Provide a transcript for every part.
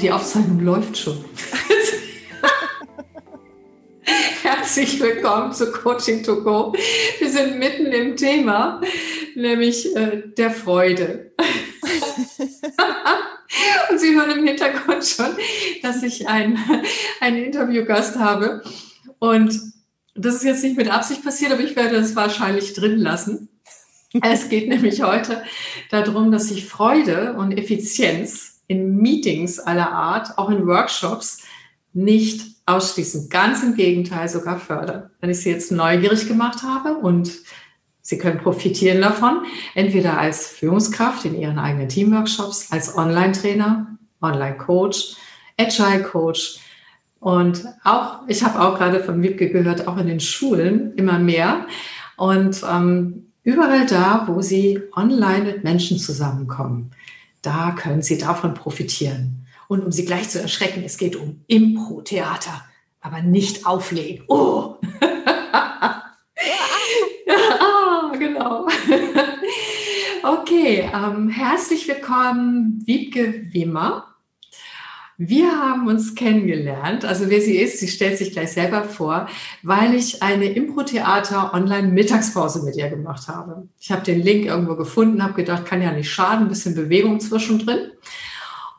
die Aufzeichnung läuft schon. Herzlich willkommen zu Coaching to Go. Wir sind mitten im Thema, nämlich äh, der Freude. Und Sie hören im Hintergrund schon, dass ich einen, einen Interviewgast habe. Und das ist jetzt nicht mit Absicht passiert, aber ich werde es wahrscheinlich drin lassen. Es geht nämlich heute darum, dass ich Freude und Effizienz in Meetings aller Art, auch in Workshops, nicht ausschließen. Ganz im Gegenteil sogar fördern. Wenn ich sie jetzt neugierig gemacht habe und Sie können profitieren davon, entweder als Führungskraft in Ihren eigenen Teamworkshops, als Online-Trainer, Online-Coach, Agile-Coach. Und auch, ich habe auch gerade von Wiebke gehört, auch in den Schulen immer mehr. Und ähm, Überall da, wo Sie online mit Menschen zusammenkommen, da können Sie davon profitieren. Und um Sie gleich zu erschrecken, es geht um Impro-Theater, aber nicht auflegen. Oh! ja, genau. okay, ähm, herzlich willkommen, Wiebke Wimmer. Wir haben uns kennengelernt, also wer sie ist, sie stellt sich gleich selber vor, weil ich eine Impro-Theater Online-Mittagspause mit ihr gemacht habe. Ich habe den Link irgendwo gefunden, habe gedacht, kann ja nicht schaden, ein bisschen Bewegung zwischendrin.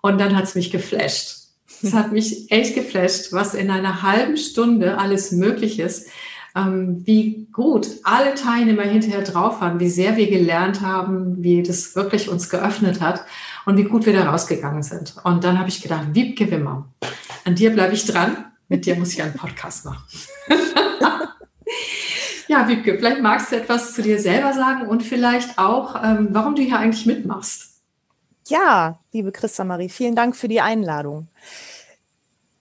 Und dann hat es mich geflasht. Es hat mich echt geflasht, was in einer halben Stunde alles möglich ist, ähm, wie gut alle Teilnehmer hinterher drauf waren, wie sehr wir gelernt haben, wie das wirklich uns geöffnet hat und wie gut wir da rausgegangen sind. Und dann habe ich gedacht, Wiebke Wimmer, an dir bleibe ich dran, mit dir muss ich einen Podcast machen. ja, Wiebke, vielleicht magst du etwas zu dir selber sagen und vielleicht auch, ähm, warum du hier eigentlich mitmachst. Ja, liebe Christa Marie, vielen Dank für die Einladung.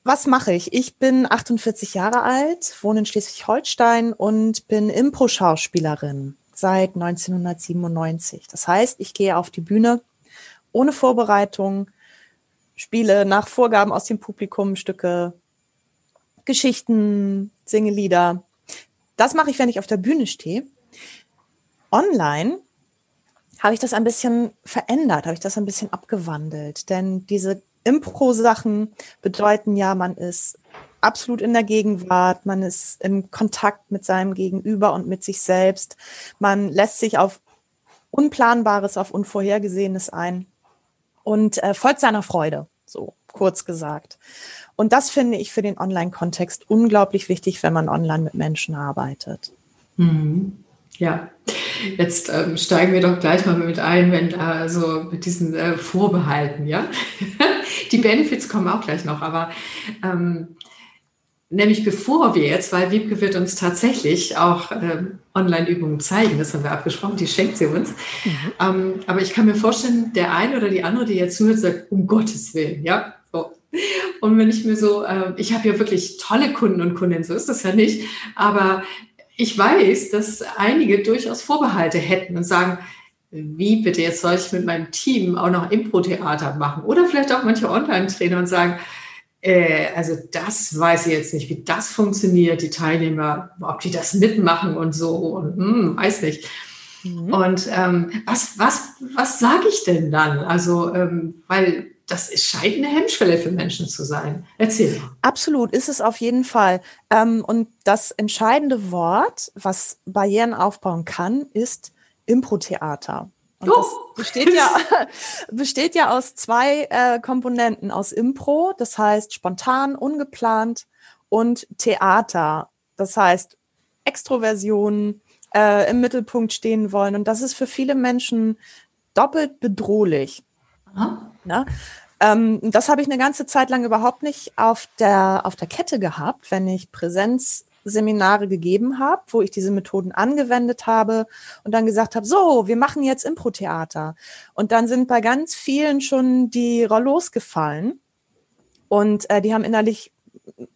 Was mache ich? Ich bin 48 Jahre alt, wohne in Schleswig-Holstein und bin Impro-Schauspielerin seit 1997. Das heißt, ich gehe auf die Bühne ohne Vorbereitung, spiele nach Vorgaben aus dem Publikum Stücke, Geschichten, singe Lieder. Das mache ich, wenn ich auf der Bühne stehe. Online habe ich das ein bisschen verändert, habe ich das ein bisschen abgewandelt. Denn diese Impro-Sachen bedeuten ja, man ist absolut in der Gegenwart, man ist im Kontakt mit seinem Gegenüber und mit sich selbst. Man lässt sich auf Unplanbares, auf Unvorhergesehenes ein und äh, folgt seiner Freude, so kurz gesagt. Und das finde ich für den Online-Kontext unglaublich wichtig, wenn man online mit Menschen arbeitet. Mhm. Ja, jetzt ähm, steigen wir doch gleich mal mit ein, wenn da so mit diesen äh, Vorbehalten, ja. Die Benefits kommen auch gleich noch, aber ähm, nämlich bevor wir jetzt, weil Wiebke wird uns tatsächlich auch ähm, Online-Übungen zeigen, das haben wir abgesprochen, die schenkt sie uns. Mhm. Ähm, aber ich kann mir vorstellen, der eine oder die andere, die jetzt zuhört, sagt, um Gottes Willen, ja. So. Und wenn ich mir so, äh, ich habe ja wirklich tolle Kunden und Kundinnen, so ist das ja nicht, aber ich weiß, dass einige durchaus Vorbehalte hätten und sagen, wie bitte, jetzt soll ich mit meinem Team auch noch Impro-Theater machen? Oder vielleicht auch manche Online-Trainer und sagen, äh, also das weiß ich jetzt nicht, wie das funktioniert, die Teilnehmer, ob die das mitmachen und so und hm, weiß nicht. Mhm. Und ähm, was, was, was sage ich denn dann? Also, ähm, weil das scheint eine Hemmschwelle für Menschen zu sein. Erzähl mal. Absolut, ist es auf jeden Fall. Ähm, und das entscheidende Wort, was Barrieren aufbauen kann, ist Impro-Theater. Und das oh. besteht ja, besteht ja aus zwei äh, Komponenten, aus Impro, das heißt spontan, ungeplant, und Theater, das heißt Extroversion, äh, im Mittelpunkt stehen wollen. Und das ist für viele Menschen doppelt bedrohlich. Ja? Ähm, das habe ich eine ganze Zeit lang überhaupt nicht auf der, auf der Kette gehabt, wenn ich Präsenz Seminare gegeben habe, wo ich diese Methoden angewendet habe und dann gesagt habe, so, wir machen jetzt Impro-Theater. Und dann sind bei ganz vielen schon die Rollos gefallen und äh, die haben innerlich,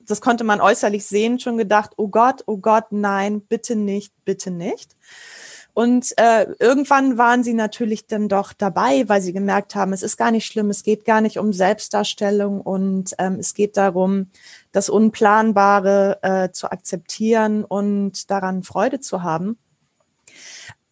das konnte man äußerlich sehen, schon gedacht, oh Gott, oh Gott, nein, bitte nicht, bitte nicht. Und äh, irgendwann waren sie natürlich dann doch dabei, weil sie gemerkt haben, es ist gar nicht schlimm, es geht gar nicht um Selbstdarstellung und ähm, es geht darum, das Unplanbare äh, zu akzeptieren und daran Freude zu haben.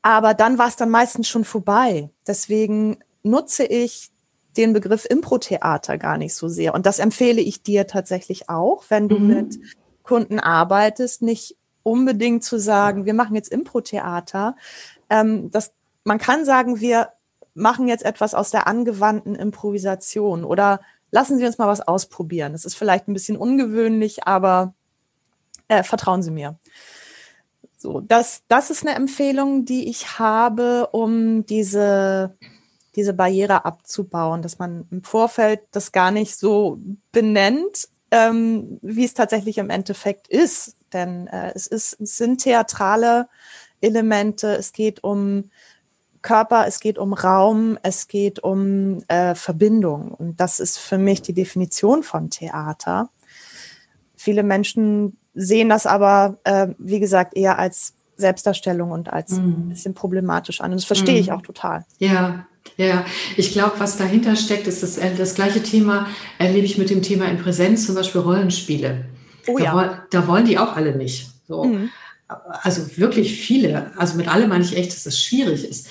Aber dann war es dann meistens schon vorbei. Deswegen nutze ich den Begriff Impro-Theater gar nicht so sehr. Und das empfehle ich dir tatsächlich auch, wenn du mhm. mit Kunden arbeitest, nicht unbedingt zu sagen, wir machen jetzt Impro-Theater. Ähm, das, man kann sagen, wir machen jetzt etwas aus der angewandten Improvisation oder lassen Sie uns mal was ausprobieren. Das ist vielleicht ein bisschen ungewöhnlich, aber äh, vertrauen Sie mir. So, das, das ist eine Empfehlung, die ich habe, um diese, diese Barriere abzubauen, dass man im Vorfeld das gar nicht so benennt, ähm, wie es tatsächlich im Endeffekt ist. Denn äh, es, ist, es sind theatrale Elemente, es geht um Körper, es geht um Raum, es geht um äh, Verbindung. Und das ist für mich die Definition von Theater. Viele Menschen sehen das aber, äh, wie gesagt, eher als Selbstdarstellung und als mhm. ein bisschen problematisch an. Und das verstehe mhm. ich auch total. Ja, ja, ich glaube, was dahinter steckt, ist das, äh, das gleiche Thema, erlebe ich mit dem Thema in Präsenz, zum Beispiel Rollenspiele. Oh, da, ja. da wollen die auch alle nicht. So. Mhm. Also wirklich viele. Also mit allem meine ich echt, dass das schwierig ist.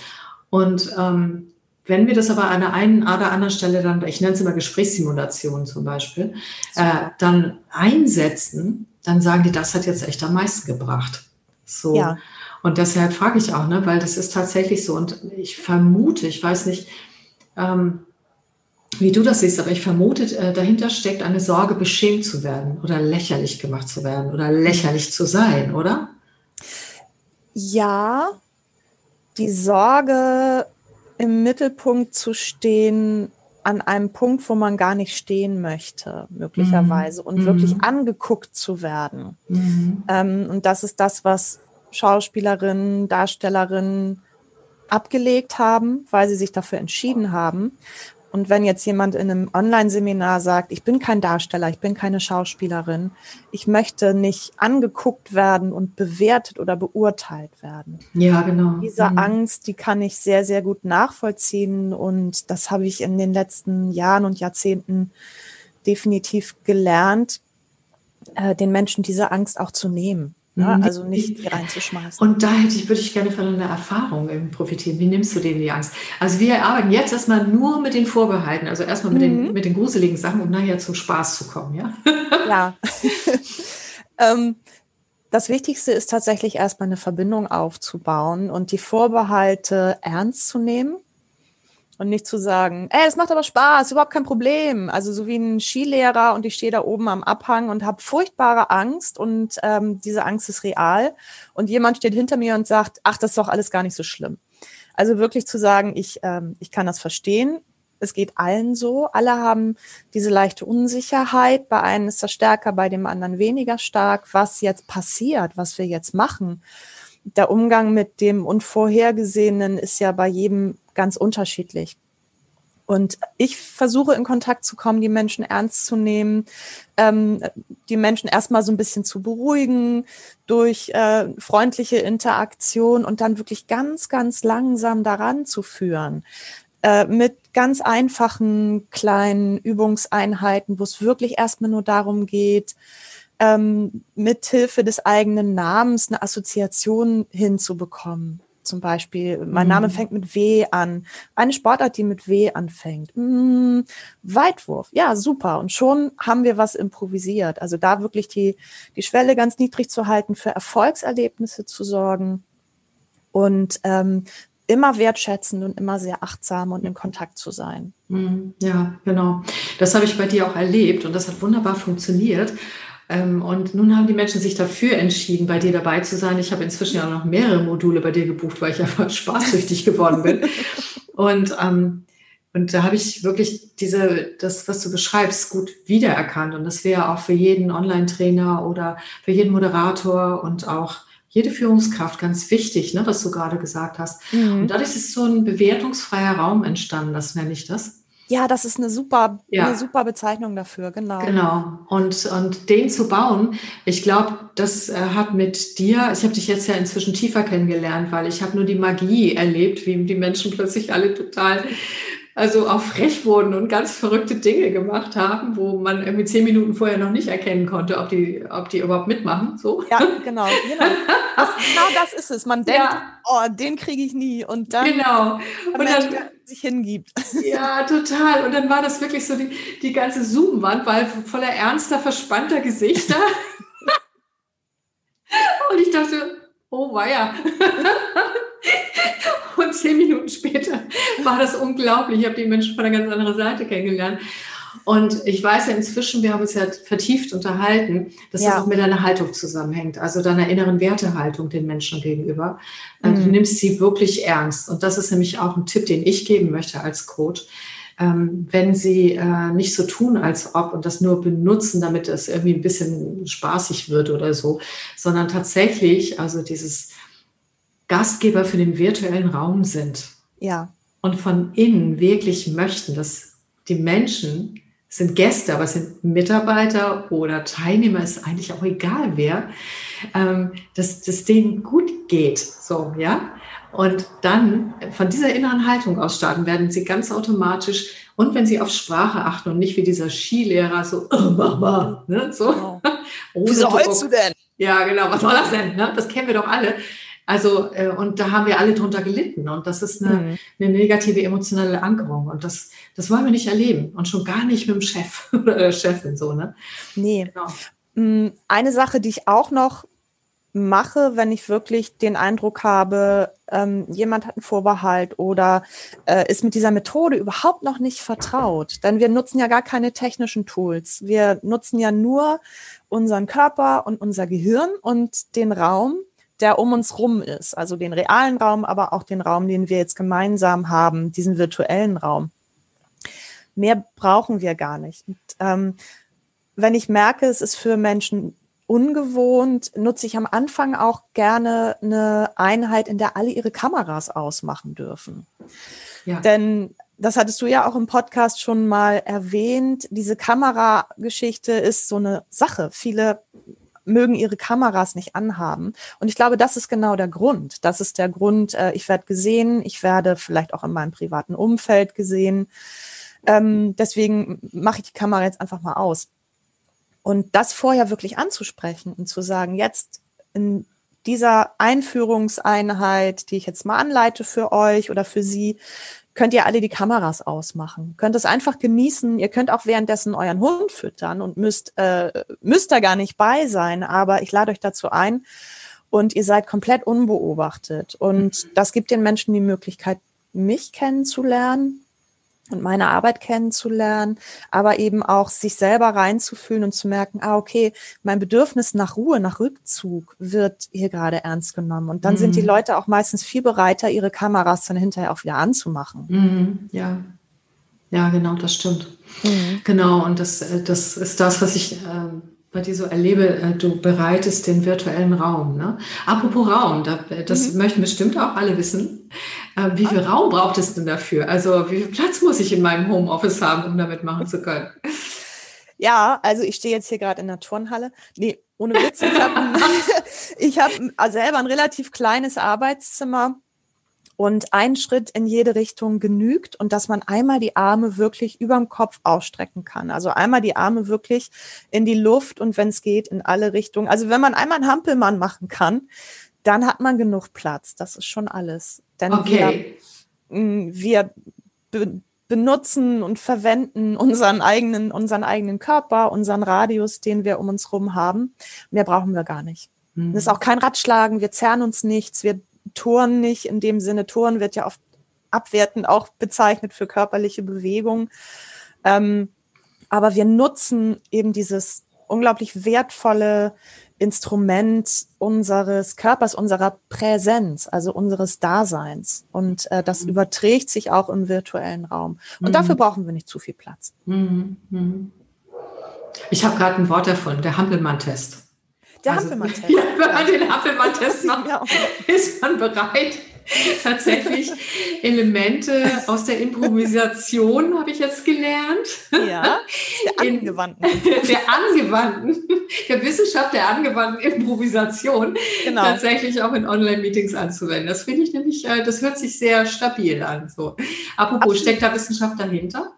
Und ähm, wenn wir das aber an der einen oder anderen Stelle dann, ich nenne es immer Gesprächssimulation zum Beispiel, äh, dann einsetzen, dann sagen die, das hat jetzt echt am meisten gebracht. So. Ja. Und deshalb frage ich auch, ne, weil das ist tatsächlich so. Und ich vermute, ich weiß nicht, ähm, wie du das siehst, aber ich vermute, äh, dahinter steckt eine Sorge, beschämt zu werden oder lächerlich gemacht zu werden oder lächerlich zu sein, oder? Ja, die Sorge, im Mittelpunkt zu stehen, an einem Punkt, wo man gar nicht stehen möchte, möglicherweise, mhm. und mhm. wirklich angeguckt zu werden. Mhm. Ähm, und das ist das, was Schauspielerinnen, Darstellerinnen abgelegt haben, weil sie sich dafür entschieden haben. Und wenn jetzt jemand in einem Online-Seminar sagt, ich bin kein Darsteller, ich bin keine Schauspielerin, ich möchte nicht angeguckt werden und bewertet oder beurteilt werden. Ja, genau. Diese mhm. Angst, die kann ich sehr, sehr gut nachvollziehen. Und das habe ich in den letzten Jahren und Jahrzehnten definitiv gelernt, äh, den Menschen diese Angst auch zu nehmen. Ne? Mhm. Also nicht reinzuschmeißen. Und da hätte ich, würde ich gerne von einer Erfahrung profitieren. Wie nimmst du denen die Angst? Also wir arbeiten jetzt erstmal nur mit den Vorbehalten, also erstmal mit, mhm. den, mit den gruseligen Sachen, um nachher zum Spaß zu kommen, ja? Ja. ähm, das Wichtigste ist tatsächlich erstmal eine Verbindung aufzubauen und die Vorbehalte ernst zu nehmen und nicht zu sagen, ey, es macht aber Spaß, überhaupt kein Problem. Also so wie ein Skilehrer und ich stehe da oben am Abhang und habe furchtbare Angst und ähm, diese Angst ist real. Und jemand steht hinter mir und sagt, ach, das ist doch alles gar nicht so schlimm. Also wirklich zu sagen, ich, ähm, ich kann das verstehen. Es geht allen so. Alle haben diese leichte Unsicherheit. Bei einem ist das stärker, bei dem anderen weniger stark. Was jetzt passiert, was wir jetzt machen. Der Umgang mit dem Unvorhergesehenen ist ja bei jedem ganz unterschiedlich. Und ich versuche in Kontakt zu kommen, die Menschen ernst zu nehmen, ähm, die Menschen erstmal so ein bisschen zu beruhigen durch äh, freundliche Interaktion und dann wirklich ganz, ganz langsam daran zu führen. Äh, mit ganz einfachen kleinen Übungseinheiten, wo es wirklich erstmal nur darum geht, ähm, mithilfe des eigenen Namens eine Assoziation hinzubekommen zum Beispiel. Mein mhm. Name fängt mit W an. Eine Sportart, die mit W anfängt. Hm, Weitwurf. Ja, super. Und schon haben wir was improvisiert. Also da wirklich die, die Schwelle ganz niedrig zu halten, für Erfolgserlebnisse zu sorgen und ähm, immer wertschätzend und immer sehr achtsam und in Kontakt zu sein. Mhm. Ja, genau. Das habe ich bei dir auch erlebt und das hat wunderbar funktioniert. Ähm, und nun haben die Menschen sich dafür entschieden, bei dir dabei zu sein. Ich habe inzwischen ja auch noch mehrere Module bei dir gebucht, weil ich einfach spaßsüchtig geworden bin. Und, ähm, und da habe ich wirklich diese, das, was du beschreibst, gut wiedererkannt. Und das wäre auch für jeden Online-Trainer oder für jeden Moderator und auch jede Führungskraft ganz wichtig, ne, was du gerade gesagt hast. Mhm. Und dadurch ist so ein bewertungsfreier Raum entstanden, das nenne ich das. Ja, das ist eine super, ja. eine super Bezeichnung dafür, genau. Genau. Und, und den zu bauen, ich glaube, das äh, hat mit dir, ich habe dich jetzt ja inzwischen tiefer kennengelernt, weil ich habe nur die Magie erlebt, wie die Menschen plötzlich alle total also auch frech wurden und ganz verrückte Dinge gemacht haben, wo man irgendwie zehn Minuten vorher noch nicht erkennen konnte, ob die, ob die überhaupt mitmachen. So. Ja, genau. genau. Das, genau das ist es. Man denkt, ja. oh, den kriege ich nie. Und dann, genau. und dann sich hingibt. Ja, total. Und dann war das wirklich so, die, die ganze Zoom-Wand war voller ernster, verspannter Gesichter. und ich dachte, oh weia. Zehn Minuten später war das unglaublich. Ich habe die Menschen von einer ganz anderen Seite kennengelernt. Und ich weiß ja inzwischen, wir haben uns ja vertieft unterhalten, dass ja. das auch mit deiner Haltung zusammenhängt, also deiner inneren Wertehaltung den Menschen gegenüber. Ähm, mhm. Du nimmst sie wirklich ernst. Und das ist nämlich auch ein Tipp, den ich geben möchte als Coach. Ähm, wenn sie äh, nicht so tun, als ob und das nur benutzen, damit es irgendwie ein bisschen spaßig wird oder so, sondern tatsächlich, also dieses Gastgeber für den virtuellen Raum sind. Ja. Und von innen wirklich möchten, dass die Menschen sind Gäste, aber es sind Mitarbeiter oder Teilnehmer, ist eigentlich auch egal wer, ähm, dass es denen gut geht. So, ja. Und dann von dieser inneren Haltung aus starten, werden sie ganz automatisch und wenn sie auf Sprache achten und nicht wie dieser Skilehrer so, oh, Mama, ne, so. Wieso heulst du denn? Ja, genau, was soll das denn? Ne? Das kennen wir doch alle. Also, äh, und da haben wir alle drunter gelitten. Und das ist eine, mhm. eine negative emotionale Ankerung. Und das, das wollen wir nicht erleben. Und schon gar nicht mit dem Chef oder der Chefin so, ne? Nee. Genau. Mm, eine Sache, die ich auch noch mache, wenn ich wirklich den Eindruck habe, ähm, jemand hat einen Vorbehalt oder äh, ist mit dieser Methode überhaupt noch nicht vertraut. Denn wir nutzen ja gar keine technischen Tools. Wir nutzen ja nur unseren Körper und unser Gehirn und den Raum der um uns rum ist. Also den realen Raum, aber auch den Raum, den wir jetzt gemeinsam haben, diesen virtuellen Raum. Mehr brauchen wir gar nicht. Und, ähm, wenn ich merke, es ist für Menschen ungewohnt, nutze ich am Anfang auch gerne eine Einheit, in der alle ihre Kameras ausmachen dürfen. Ja. Denn das hattest du ja auch im Podcast schon mal erwähnt. Diese Kamerageschichte ist so eine Sache. Viele mögen ihre Kameras nicht anhaben. Und ich glaube, das ist genau der Grund. Das ist der Grund, äh, ich werde gesehen, ich werde vielleicht auch in meinem privaten Umfeld gesehen. Ähm, deswegen mache ich die Kamera jetzt einfach mal aus. Und das vorher wirklich anzusprechen und zu sagen, jetzt in dieser Einführungseinheit, die ich jetzt mal anleite für euch oder für Sie, könnt ihr alle die Kameras ausmachen. Könnt es einfach genießen. Ihr könnt auch währenddessen euren Hund füttern und müsst, äh, müsst da gar nicht bei sein. Aber ich lade euch dazu ein und ihr seid komplett unbeobachtet. Und mhm. das gibt den Menschen die Möglichkeit, mich kennenzulernen, und meine Arbeit kennenzulernen, aber eben auch sich selber reinzufühlen und zu merken, ah, okay, mein Bedürfnis nach Ruhe, nach Rückzug wird hier gerade ernst genommen. Und dann mhm. sind die mhm. Leute auch meistens viel bereiter, ihre Kameras dann hinterher auch wieder anzumachen. Mhm. Ja. Ja, genau, das stimmt. Mhm. Genau, und das, äh, das ist das, was ich äh, bei dir so erlebe, äh, du bereitest den virtuellen Raum. Ne? Apropos Raum, das mhm. möchten bestimmt auch alle wissen. Äh, wie viel Raum braucht es denn dafür? Also wie viel Platz muss ich in meinem Homeoffice haben, um damit machen zu können? Ja, also ich stehe jetzt hier gerade in der Turnhalle. Nee, ohne Witz. Ich habe hab selber ein relativ kleines Arbeitszimmer und ein Schritt in jede Richtung genügt und dass man einmal die Arme wirklich überm Kopf ausstrecken kann. Also einmal die Arme wirklich in die Luft und wenn es geht, in alle Richtungen. Also wenn man einmal einen Hampelmann machen kann, dann hat man genug Platz. Das ist schon alles. Denn okay. wir, mm, wir be benutzen und verwenden unseren eigenen, unseren eigenen Körper, unseren Radius, den wir um uns rum haben. Mehr brauchen wir gar nicht. Mhm. Das ist auch kein Ratschlagen, wir zerren uns nichts, wir Turnen nicht in dem Sinne. Turnen wird ja oft abwertend auch bezeichnet für körperliche Bewegung. Ähm, aber wir nutzen eben dieses unglaublich wertvolle Instrument unseres Körpers, unserer Präsenz, also unseres Daseins. Und äh, das mhm. überträgt sich auch im virtuellen Raum. Und mhm. dafür brauchen wir nicht zu viel Platz. Mhm. mhm. Ich habe gerade ein Wort erfunden, der Hampelmann-Test. Der also, Hampelmann-Test. Ja, wenn man den Hampelmann-Test macht, ist man bereit, tatsächlich Elemente aus der Improvisation, habe ich jetzt gelernt. Ja, der angewandten. der angewandten, der Wissenschaft der angewandten Improvisation genau. tatsächlich auch in Online-Meetings anzuwenden. Das finde ich nämlich, äh, das hört sich sehr stabil an. So. Apropos, Absolut. steckt da Wissenschaft dahinter?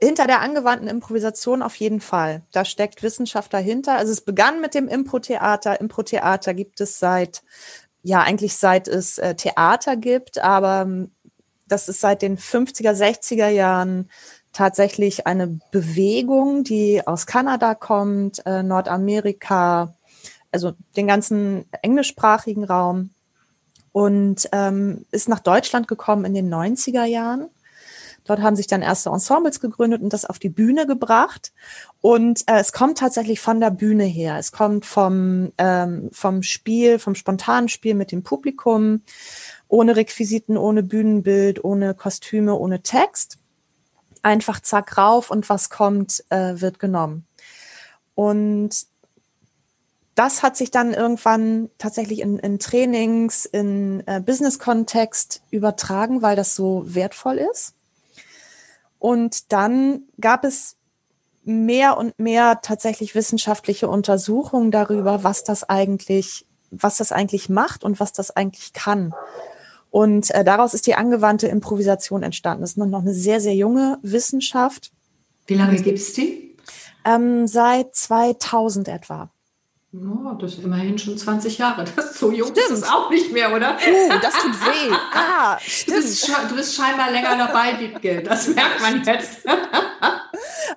Hinter der angewandten Improvisation auf jeden Fall. Da steckt Wissenschaft dahinter. Also es begann mit dem Impro-Theater. Impro-Theater gibt es seit, ja, eigentlich seit es äh, Theater gibt, aber ähm, das ist seit den 50er, 60er Jahren tatsächlich eine Bewegung, die aus Kanada kommt, äh, Nordamerika, also den ganzen englischsprachigen Raum. Und ähm, ist nach Deutschland gekommen in den 90er Jahren Dort haben sich dann erste Ensembles gegründet und das auf die Bühne gebracht. Und äh, es kommt tatsächlich von der Bühne her. Es kommt vom, ähm, vom Spiel, vom spontanen Spiel mit dem Publikum, ohne Requisiten, ohne Bühnenbild, ohne Kostüme, ohne Text. Einfach zack rauf und was kommt, äh, wird genommen. Und das hat sich dann irgendwann tatsächlich in, in Trainings, in äh, Business-Kontext übertragen, weil das so wertvoll ist. Und dann gab es mehr und mehr tatsächlich wissenschaftliche Untersuchungen darüber, was das eigentlich, was das eigentlich macht und was das eigentlich kann. Und äh, daraus ist die angewandte Improvisation entstanden. Das ist noch eine sehr, sehr junge Wissenschaft. Wie lange gibt es die? Ähm, seit 2000 etwa. Oh, das ist immerhin schon 20 Jahre. Das ist so jung stimmt. ist es auch nicht mehr, oder? Oh, das tut weh. Ah, stimmt. Du bist, du bist scheinbar länger dabei, Wiebke. Das merkt man jetzt.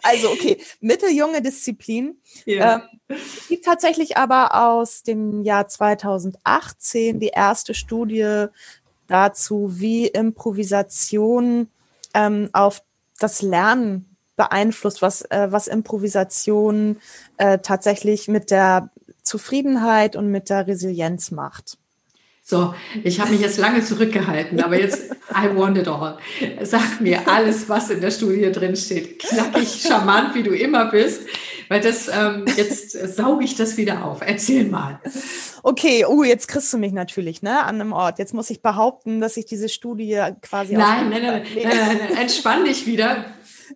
Also, okay, mitteljunge Disziplin. Ja. Äh, gibt tatsächlich aber aus dem Jahr 2018 die erste Studie dazu, wie Improvisation ähm, auf das Lernen beeinflusst, was, äh, was Improvisation äh, tatsächlich mit der Zufriedenheit und mit der Resilienz macht. So, ich habe mich jetzt lange zurückgehalten, aber jetzt, I want it all. Sag mir alles, was in der Studie drin steht. Knackig, charmant, wie du immer bist, weil das, ähm, jetzt sauge ich das wieder auf. Erzähl mal. Okay, uh, jetzt kriegst du mich natürlich, ne, an einem Ort. Jetzt muss ich behaupten, dass ich diese Studie quasi. Nein, nein, nein, nein, nein, nein, entspann dich wieder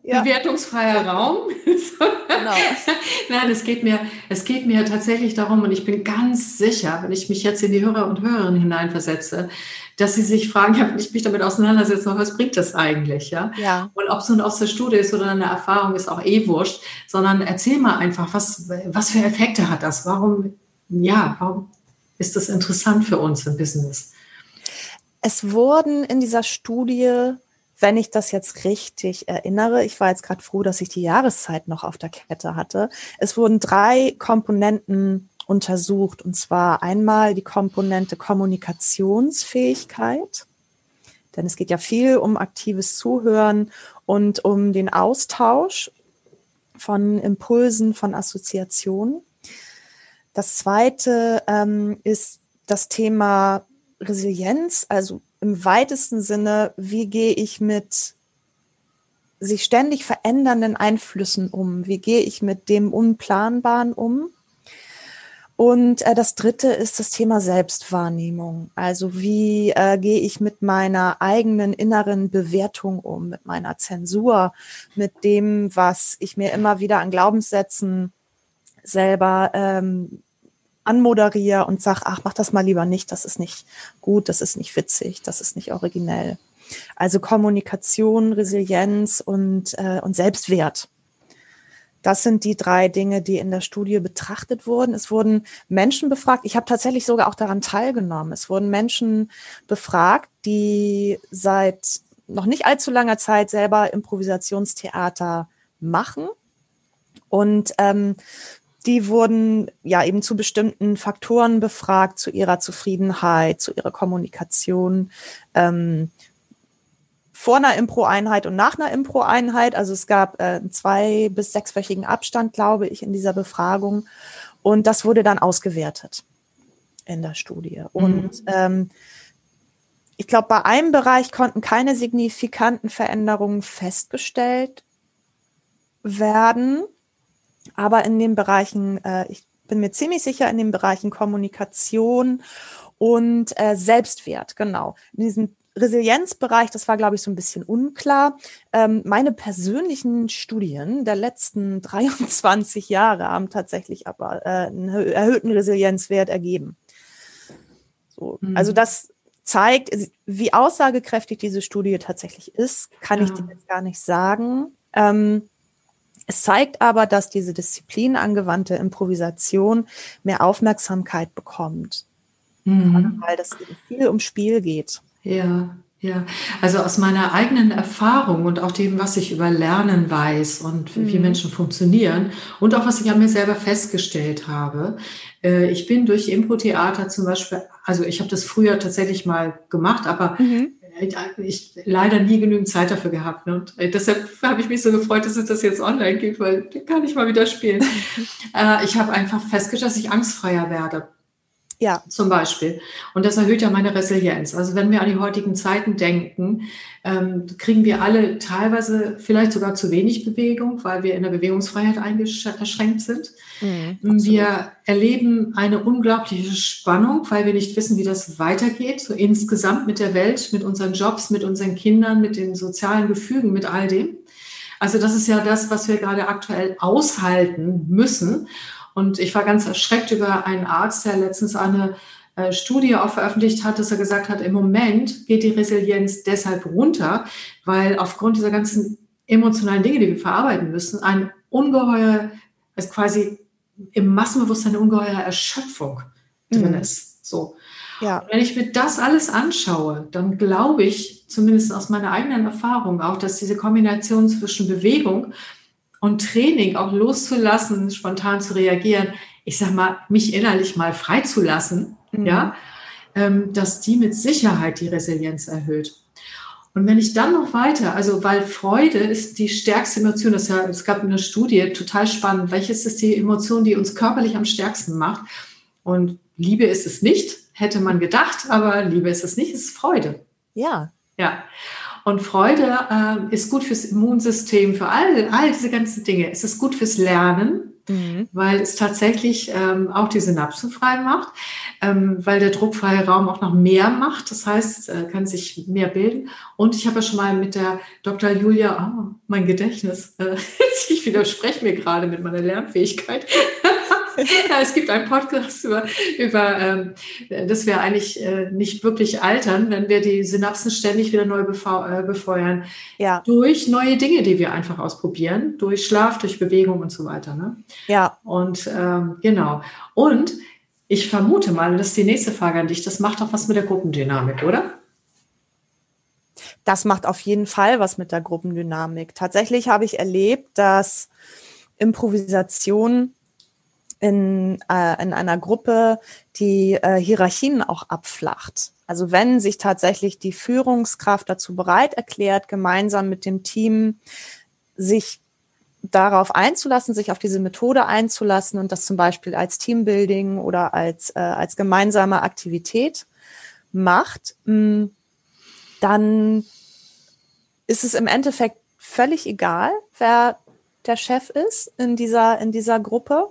ja. bewertungsfreier Raum. genau. Nein, es geht, mir, es geht mir tatsächlich darum, und ich bin ganz sicher, wenn ich mich jetzt in die Hörer und Hörerinnen hineinversetze, dass sie sich fragen, ja, wenn ich mich damit auseinandersetze, was bringt das eigentlich? Ja? ja. Und ob es nun aus der Studie ist oder eine Erfahrung, ist auch eh wurscht, sondern erzähl mal einfach, was, was für Effekte hat das? Warum, ja, warum ist das interessant für uns im Business? Es wurden in dieser Studie wenn ich das jetzt richtig erinnere, ich war jetzt gerade froh, dass ich die Jahreszeit noch auf der Kette hatte. Es wurden drei Komponenten untersucht, und zwar einmal die Komponente Kommunikationsfähigkeit, denn es geht ja viel um aktives Zuhören und um den Austausch von Impulsen, von Assoziationen. Das zweite ähm, ist das Thema Resilienz, also im weitesten Sinne, wie gehe ich mit sich ständig verändernden Einflüssen um? Wie gehe ich mit dem Unplanbaren um? Und äh, das dritte ist das Thema Selbstwahrnehmung. Also wie äh, gehe ich mit meiner eigenen inneren Bewertung um, mit meiner Zensur, mit dem, was ich mir immer wieder an Glaubenssätzen selber ähm, anmoderiere und sage, ach, mach das mal lieber nicht, das ist nicht gut, das ist nicht witzig, das ist nicht originell. Also Kommunikation, Resilienz und, äh, und Selbstwert. Das sind die drei Dinge, die in der Studie betrachtet wurden. Es wurden Menschen befragt. Ich habe tatsächlich sogar auch daran teilgenommen. Es wurden Menschen befragt, die seit noch nicht allzu langer Zeit selber Improvisationstheater machen und ähm, die wurden ja eben zu bestimmten Faktoren befragt, zu ihrer Zufriedenheit, zu ihrer Kommunikation. Ähm, vor einer Impro-Einheit und nach einer Impro-Einheit. Also es gab äh, einen zwei- bis sechswöchigen Abstand, glaube ich, in dieser Befragung. Und das wurde dann ausgewertet in der Studie. Mhm. Und ähm, ich glaube, bei einem Bereich konnten keine signifikanten Veränderungen festgestellt werden. Aber in den Bereichen, äh, ich bin mir ziemlich sicher, in den Bereichen Kommunikation und äh, Selbstwert, genau. In diesem Resilienzbereich, das war, glaube ich, so ein bisschen unklar. Ähm, meine persönlichen Studien der letzten 23 Jahre haben tatsächlich aber äh, einen erhöhten Resilienzwert ergeben. So, mhm. Also das zeigt, wie aussagekräftig diese Studie tatsächlich ist, kann ja. ich dir jetzt gar nicht sagen. Ähm, es zeigt aber, dass diese disziplinangewandte Improvisation mehr Aufmerksamkeit bekommt, mhm. weil das viel um Spiel geht. Ja, ja. Also aus meiner eigenen Erfahrung und auch dem, was ich über Lernen weiß und mhm. wie Menschen funktionieren und auch was ich an mir selber festgestellt habe. Äh, ich bin durch Impro-Theater zum Beispiel, also ich habe das früher tatsächlich mal gemacht, aber mhm ich leider nie genügend Zeit dafür gehabt. Ne? Und äh, deshalb habe ich mich so gefreut, dass es das jetzt online gibt, weil kann ich mal wieder spielen. äh, ich habe einfach festgestellt, dass ich angstfreier werde. Ja. Zum Beispiel. Und das erhöht ja meine Resilienz. Also wenn wir an die heutigen Zeiten denken, ähm, kriegen wir alle teilweise vielleicht sogar zu wenig Bewegung, weil wir in der Bewegungsfreiheit eingeschränkt sind. Mhm, wir erleben eine unglaubliche Spannung, weil wir nicht wissen, wie das weitergeht, so insgesamt mit der Welt, mit unseren Jobs, mit unseren Kindern, mit den sozialen Gefügen, mit all dem. Also das ist ja das, was wir gerade aktuell aushalten müssen. Und ich war ganz erschreckt über einen Arzt, der letztens eine äh, Studie auch veröffentlicht hat, dass er gesagt hat, im Moment geht die Resilienz deshalb runter, weil aufgrund dieser ganzen emotionalen Dinge, die wir verarbeiten müssen, ein ungeheuer, also quasi im Massenbewusstsein eine ungeheure Erschöpfung drin mhm. ist. So. Ja. Wenn ich mir das alles anschaue, dann glaube ich, zumindest aus meiner eigenen Erfahrung auch, dass diese Kombination zwischen Bewegung und Training auch loszulassen, spontan zu reagieren, ich sag mal, mich innerlich mal freizulassen, mhm. ja, ähm, dass die mit Sicherheit die Resilienz erhöht. Und wenn ich dann noch weiter, also weil Freude ist die stärkste Emotion, das ja, es gab eine Studie, total spannend, welches ist die Emotion, die uns körperlich am stärksten macht? Und Liebe ist es nicht, hätte man gedacht, aber Liebe ist es nicht, es ist Freude. Ja. Ja. Und Freude äh, ist gut fürs Immunsystem, für all, all diese ganzen Dinge. Es ist gut fürs Lernen, mhm. weil es tatsächlich ähm, auch die Synapsen frei macht, ähm, weil der druckfreie Raum auch noch mehr macht. Das heißt, äh, kann sich mehr bilden. Und ich habe ja schon mal mit der Dr. Julia, oh, mein Gedächtnis, äh, ich widerspreche mir gerade mit meiner Lernfähigkeit. Ja, es gibt einen Podcast über, über ähm, dass wir eigentlich äh, nicht wirklich altern, wenn wir die Synapsen ständig wieder neu äh, befeuern. Ja. Durch neue Dinge, die wir einfach ausprobieren, durch Schlaf, durch Bewegung und so weiter. Ne? Ja. Und ähm, genau. Und ich vermute mal, das ist die nächste Frage an dich, das macht auch was mit der Gruppendynamik, oder? Das macht auf jeden Fall was mit der Gruppendynamik. Tatsächlich habe ich erlebt, dass Improvisation in, äh, in einer Gruppe die äh, Hierarchien auch abflacht. Also wenn sich tatsächlich die Führungskraft dazu bereit erklärt, gemeinsam mit dem Team sich darauf einzulassen, sich auf diese Methode einzulassen und das zum Beispiel als Teambuilding oder als, äh, als gemeinsame Aktivität macht, mh, mm, dann ist es im Endeffekt völlig egal, wer der Chef ist in dieser, in dieser Gruppe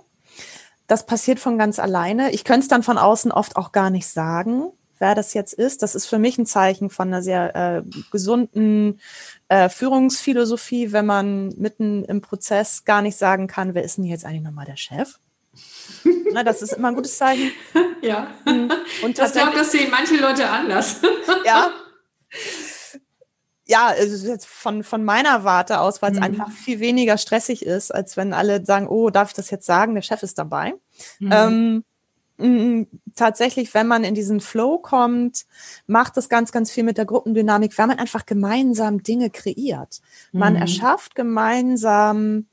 das passiert von ganz alleine. Ich könnte es dann von außen oft auch gar nicht sagen, wer das jetzt ist. Das ist für mich ein Zeichen von einer sehr äh, gesunden äh, Führungsphilosophie, wenn man mitten im Prozess gar nicht sagen kann, wer ist denn jetzt eigentlich nochmal der Chef? Na, das ist immer ein gutes Zeichen. Ja. Mhm. Und das glaube, das sehen manche Leute anders. ja. ja, also jetzt von, von meiner Warte aus, weil es mhm. einfach viel weniger stressig ist, als wenn alle sagen, oh, darf ich das jetzt sagen, der Chef ist dabei. Mhm. Ähm, tatsächlich, wenn man in diesen Flow kommt, macht das ganz, ganz viel mit der Gruppendynamik, weil man einfach gemeinsam Dinge kreiert. Man mhm. erschafft gemeinsam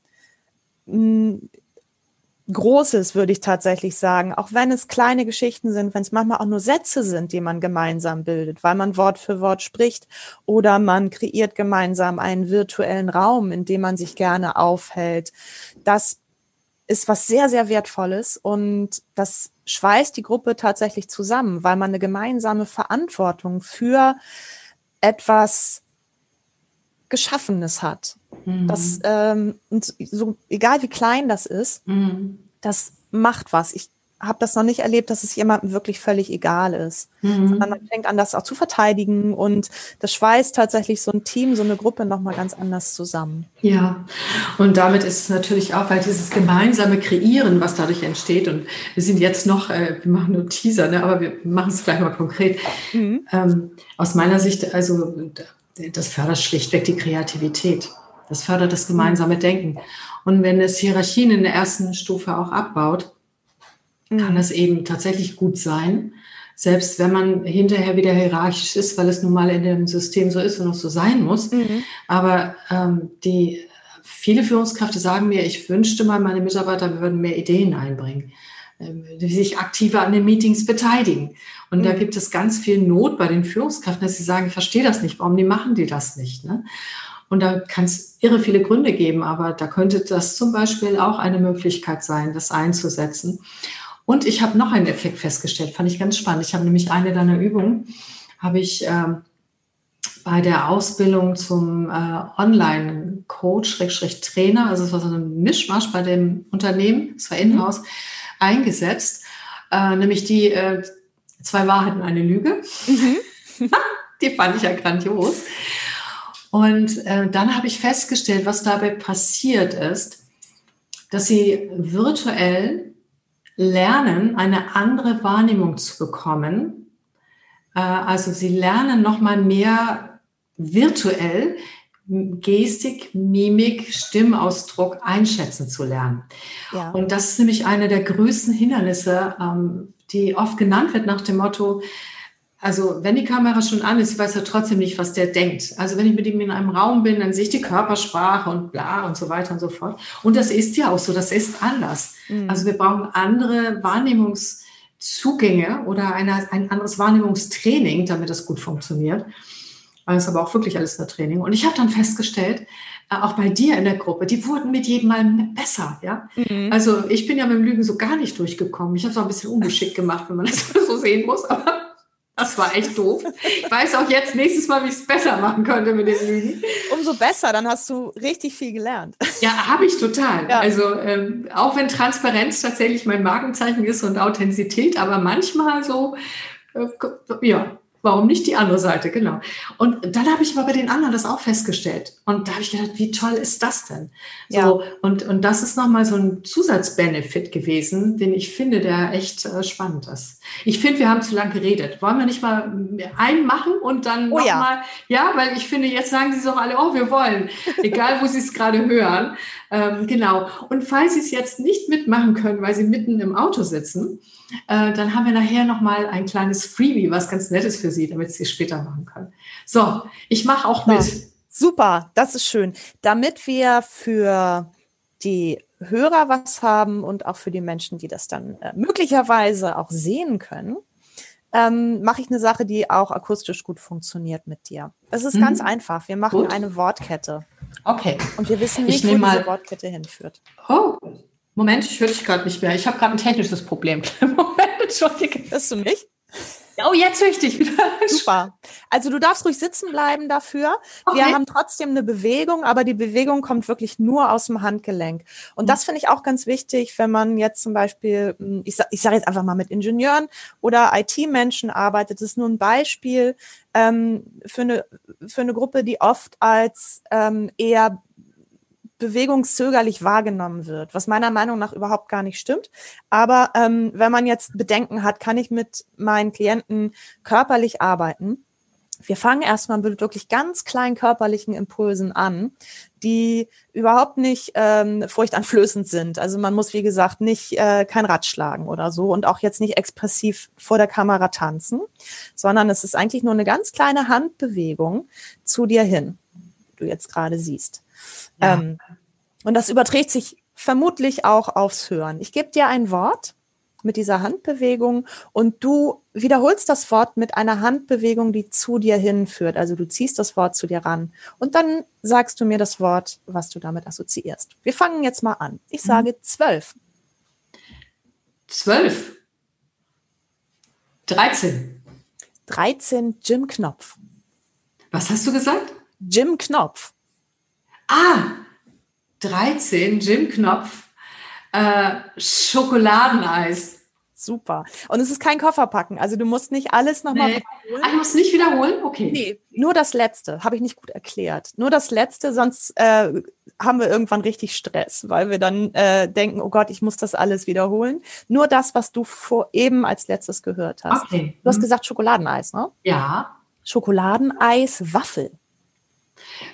Großes, würde ich tatsächlich sagen. Auch wenn es kleine Geschichten sind, wenn es manchmal auch nur Sätze sind, die man gemeinsam bildet, weil man Wort für Wort spricht oder man kreiert gemeinsam einen virtuellen Raum, in dem man sich gerne aufhält. Das ist was sehr, sehr Wertvolles und das schweißt die Gruppe tatsächlich zusammen, weil man eine gemeinsame Verantwortung für etwas Geschaffenes hat. Mhm. Das, ähm, so, egal wie klein das ist, mhm. das macht was. Ich habe das noch nicht erlebt, dass es jemandem wirklich völlig egal ist. Mhm. Sondern man fängt an, das auch zu verteidigen und das schweißt tatsächlich so ein Team, so eine Gruppe nochmal ganz anders zusammen. Ja, und damit ist es natürlich auch, weil dieses gemeinsame Kreieren, was dadurch entsteht, und wir sind jetzt noch, äh, wir machen nur Teaser, ne, aber wir machen es gleich mal konkret. Mhm. Ähm, aus meiner Sicht, also das fördert schlichtweg die Kreativität. Das fördert das gemeinsame Denken. Und wenn es Hierarchien in der ersten Stufe auch abbaut, kann es eben tatsächlich gut sein, selbst wenn man hinterher wieder hierarchisch ist, weil es nun mal in dem System so ist und auch so sein muss. Mhm. Aber ähm, die viele Führungskräfte sagen mir, ich wünschte mal, meine Mitarbeiter würden mehr Ideen einbringen, ähm, die sich aktiver an den Meetings beteiligen. Und mhm. da gibt es ganz viel Not bei den Führungskräften, dass sie sagen, ich verstehe das nicht, warum die machen die das nicht? Ne? Und da kann es irre viele Gründe geben, aber da könnte das zum Beispiel auch eine Möglichkeit sein, das einzusetzen. Und ich habe noch einen Effekt festgestellt, fand ich ganz spannend. Ich habe nämlich eine deiner Übungen, habe ich äh, bei der Ausbildung zum äh, Online-Coach, Trainer, also es war so ein Mischmasch bei dem Unternehmen, es war in-house, mhm. eingesetzt, äh, nämlich die äh, zwei Wahrheiten, eine Lüge. Mhm. die fand ich ja grandios. Und äh, dann habe ich festgestellt, was dabei passiert ist, dass sie virtuell lernen, eine andere Wahrnehmung zu bekommen. Äh, also sie lernen nochmal mehr virtuell Gestik, Mimik, Stimmausdruck einschätzen zu lernen. Ja. Und das ist nämlich eine der größten Hindernisse, ähm, die oft genannt wird nach dem Motto, also wenn die Kamera schon an ist, ich weiß ja trotzdem nicht, was der denkt. Also wenn ich mit ihm in einem Raum bin, dann sehe ich die Körpersprache und bla und so weiter und so fort. Und das ist ja auch so, das ist anders. Mhm. Also wir brauchen andere Wahrnehmungszugänge oder eine, ein anderes Wahrnehmungstraining, damit das gut funktioniert. Das ist aber auch wirklich alles nur Training. Und ich habe dann festgestellt, auch bei dir in der Gruppe, die wurden mit jedem Mal besser, ja. Mhm. Also ich bin ja mit dem Lügen so gar nicht durchgekommen. Ich habe es auch ein bisschen ungeschickt gemacht, wenn man das so sehen muss. Aber das war echt doof. Ich weiß auch jetzt nächstes Mal, wie ich es besser machen könnte mit den Lügen. Umso besser, dann hast du richtig viel gelernt. Ja, habe ich total. Ja. Also ähm, auch wenn Transparenz tatsächlich mein Markenzeichen ist und Authentizität, aber manchmal so, äh, ja, Warum nicht die andere Seite? Genau. Und dann habe ich aber bei den anderen das auch festgestellt. Und da habe ich gedacht, wie toll ist das denn? So, ja. und, und das ist nochmal so ein Zusatzbenefit gewesen, den ich finde, der echt äh, spannend ist. Ich finde, wir haben zu lange geredet. Wollen wir nicht mal einen machen und dann oh, nochmal, ja. ja, weil ich finde, jetzt sagen sie es auch alle, oh, wir wollen. Egal, wo sie es gerade hören. Ähm, genau. Und falls Sie es jetzt nicht mitmachen können, weil Sie mitten im Auto sitzen, äh, dann haben wir nachher nochmal ein kleines Freebie, was ganz Nettes für Sie, damit Sie es später machen können. So, ich mache auch mit. Super, das ist schön. Damit wir für die Hörer was haben und auch für die Menschen, die das dann äh, möglicherweise auch sehen können, ähm, mache ich eine Sache, die auch akustisch gut funktioniert mit dir. Es ist mhm. ganz einfach. Wir machen gut. eine Wortkette. Okay. Und wir wissen nicht, wo mal... diese Wortkette hinführt. Oh, Moment, ich höre dich gerade nicht mehr. Ich habe gerade ein technisches Problem. Moment, entschuldige. Hörst du mich? Oh, jetzt höre ich dich wieder. Super. Also du darfst ruhig sitzen bleiben dafür. Okay. Wir haben trotzdem eine Bewegung, aber die Bewegung kommt wirklich nur aus dem Handgelenk. Und das finde ich auch ganz wichtig, wenn man jetzt zum Beispiel, hm, ich, sage jetzt einfach mal mit Ingenieuren oder IT-Menschen arbeitet. Das ist nur ein Beispiel ähm, für, eine, für eine Gruppe, die oft als ähm, eher bewegungszögerlich wahrgenommen wird, was meiner Meinung nach überhaupt gar nicht stimmt. Aber ähm, wenn man jetzt Bedenken hat, kann ich mit meinen Klienten körperlich arbeiten. Wir fangen erstmal mit wirklich ganz kleinen körperlichen Impulsen an, die überhaupt nicht ähm, furchteinflößend sind. Also man muss, wie gesagt, nicht äh, kein Rad schlagen oder so und auch jetzt nicht expressiv vor der Kamera tanzen, sondern es ist eigentlich nur eine ganz kleine Handbewegung zu dir hin, du jetzt gerade siehst. Ja. Ähm, und das überträgt sich vermutlich auch aufs Hören. Ich gebe dir ein Wort mit dieser Handbewegung und du wiederholst das Wort mit einer Handbewegung, die zu dir hinführt. Also du ziehst das Wort zu dir ran und dann sagst du mir das Wort, was du damit assoziierst. Wir fangen jetzt mal an. Ich mhm. sage zwölf. Zwölf. Dreizehn. Dreizehn Jim Knopf. Was hast du gesagt? Jim Knopf. Ah, 13, Jim Knopf, äh, Schokoladeneis. Super. Und es ist kein Kofferpacken. Also du musst nicht alles nochmal nee. wiederholen. Ah, du musst nicht wiederholen? Okay. Nee, nur das Letzte. Habe ich nicht gut erklärt. Nur das Letzte, sonst äh, haben wir irgendwann richtig Stress, weil wir dann äh, denken, oh Gott, ich muss das alles wiederholen. Nur das, was du vor eben als letztes gehört hast. Okay. Du hast mhm. gesagt Schokoladeneis, ne? Ja. Schokoladeneis, Waffel.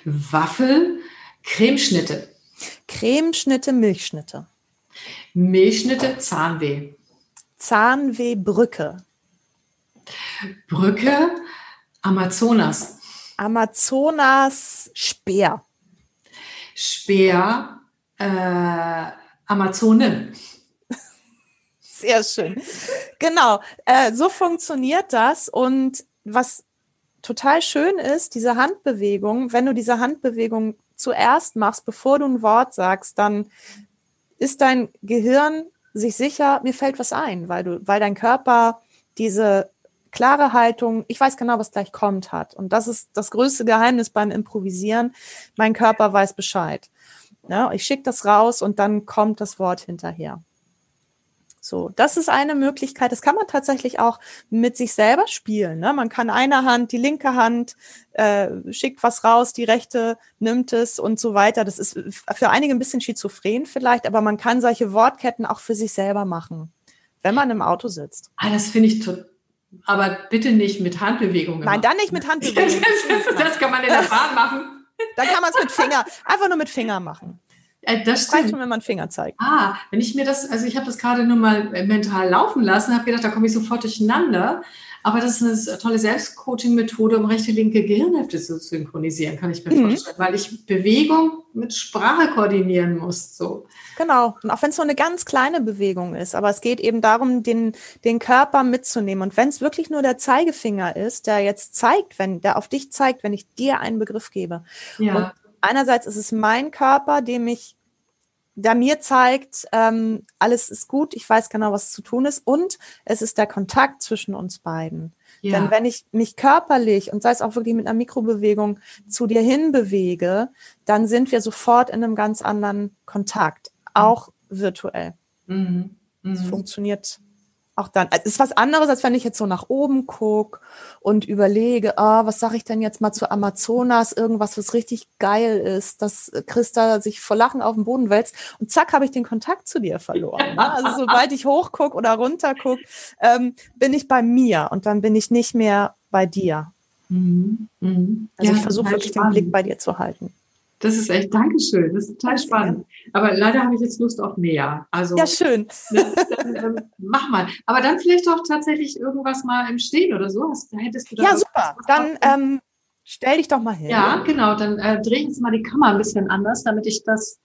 Waffel, Cremeschnitte. Cremeschnitte, Milchschnitte. Milchschnitte, Zahnweh. Zahnwehbrücke. Brücke, Amazonas. Amazonas, Speer. Speer, äh, Amazonen. Sehr schön. Genau, äh, so funktioniert das. Und was total schön ist, diese Handbewegung, wenn du diese Handbewegung zuerst machst, bevor du ein Wort sagst, dann ist dein Gehirn sich sicher, mir fällt was ein, weil du, weil dein Körper diese klare Haltung, ich weiß genau, was gleich kommt, hat. Und das ist das größte Geheimnis beim Improvisieren. Mein Körper weiß Bescheid. Ja, ich schicke das raus und dann kommt das Wort hinterher. So, das ist eine Möglichkeit. Das kann man tatsächlich auch mit sich selber spielen. Ne? Man kann eine Hand, die linke Hand äh, schickt was raus, die rechte nimmt es und so weiter. Das ist für einige ein bisschen schizophren vielleicht, aber man kann solche Wortketten auch für sich selber machen, wenn man im Auto sitzt. Ah, das finde ich total. Aber bitte nicht mit Handbewegungen. Nein, dann nicht mit Handbewegungen. das kann man in der Bahn machen. Dann kann man es mit Finger, einfach nur mit Finger machen. Äh, das reicht schon, wenn man Finger zeigt. Ah, wenn ich mir das, also ich habe das gerade nur mal äh, mental laufen lassen, habe gedacht, da komme ich sofort durcheinander. Aber das ist eine tolle Selbstcoaching-Methode, um rechte, linke Gehirnhälfte zu synchronisieren, kann ich mir mhm. vorstellen, weil ich Bewegung mit Sprache koordinieren muss. So. Genau. Und auch wenn es so eine ganz kleine Bewegung ist, aber es geht eben darum, den, den Körper mitzunehmen. Und wenn es wirklich nur der Zeigefinger ist, der jetzt zeigt, wenn der auf dich zeigt, wenn ich dir einen Begriff gebe. Ja. Und einerseits ist es mein Körper, dem ich, der mir zeigt, ähm, alles ist gut, ich weiß genau, was zu tun ist. Und es ist der Kontakt zwischen uns beiden. Ja. Denn wenn ich mich körperlich und sei es auch wirklich mit einer Mikrobewegung zu dir hin bewege, dann sind wir sofort in einem ganz anderen Kontakt, auch virtuell. Mhm. Mhm. Es funktioniert auch dann, es ist was anderes, als wenn ich jetzt so nach oben gucke und überlege, ah, was sage ich denn jetzt mal zu Amazonas, irgendwas, was richtig geil ist, dass Christa sich vor Lachen auf den Boden wälzt und zack, habe ich den Kontakt zu dir verloren. Ne? Also sobald ich hochguck oder runterguck, ähm, bin ich bei mir und dann bin ich nicht mehr bei dir. Mhm. Mhm. Also ja, ich versuche wirklich spannend. den Blick bei dir zu halten. Das ist echt, Dankeschön. Das ist total spannend. Aber leider habe ich jetzt Lust auf mehr. Also, ja, schön. Ne, dann, ähm, mach mal. Aber dann vielleicht auch tatsächlich irgendwas mal im Stehen oder so. Da hättest du da Ja, super. Dann ähm, stell dich doch mal hin. Ja, genau. Dann äh, drehe ich jetzt mal die Kamera ein bisschen anders, damit ich das,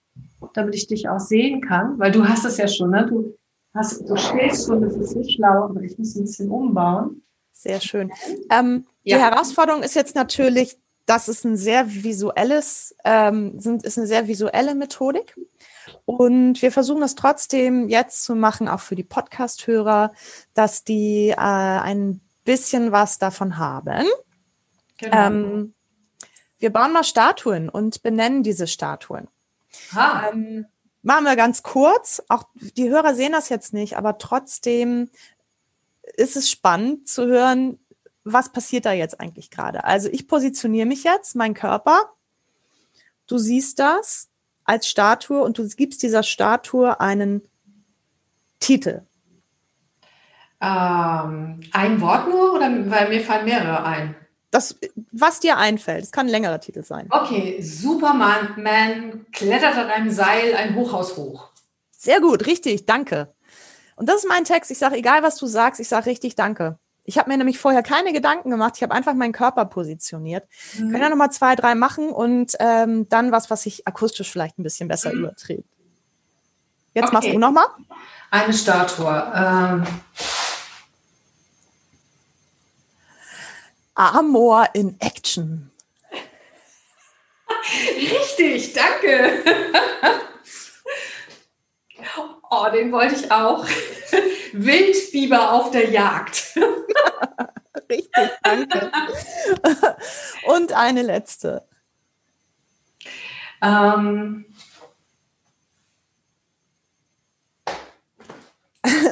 damit ich dich auch sehen kann. Weil du hast es ja schon, ne? Du hast, du stehst schon, das ist so schlau, aber ich muss ein bisschen umbauen. Sehr schön. Ähm, ja. Die Herausforderung ist jetzt natürlich, das ist ein sehr visuelles, ähm, sind, ist eine sehr visuelle Methodik. Und wir versuchen das trotzdem jetzt zu machen, auch für die Podcast-Hörer, dass die äh, ein bisschen was davon haben. Genau. Ähm, wir bauen mal Statuen und benennen diese Statuen. Ähm, machen wir ganz kurz. Auch die Hörer sehen das jetzt nicht, aber trotzdem ist es spannend zu hören, was passiert da jetzt eigentlich gerade? Also ich positioniere mich jetzt, mein Körper. Du siehst das als Statue und du gibst dieser Statue einen Titel. Ähm, ein Wort nur oder weil mir fallen mehrere ein? Das, was dir einfällt. Es kann ein längerer Titel sein. Okay, Superman man klettert an einem Seil ein Hochhaus hoch. Sehr gut, richtig, danke. Und das ist mein Text. Ich sage, egal was du sagst, ich sage richtig danke. Ich habe mir nämlich vorher keine Gedanken gemacht. Ich habe einfach meinen Körper positioniert. Mhm. Können ja nochmal zwei, drei machen und ähm, dann was, was sich akustisch vielleicht ein bisschen besser mhm. überträgt. Jetzt okay. machst du nochmal. Eine Statue. Ähm. Amor in Action. Richtig, danke. Oh, den wollte ich auch. Wildbiber auf der Jagd. Richtig, danke. Und eine letzte. Ähm,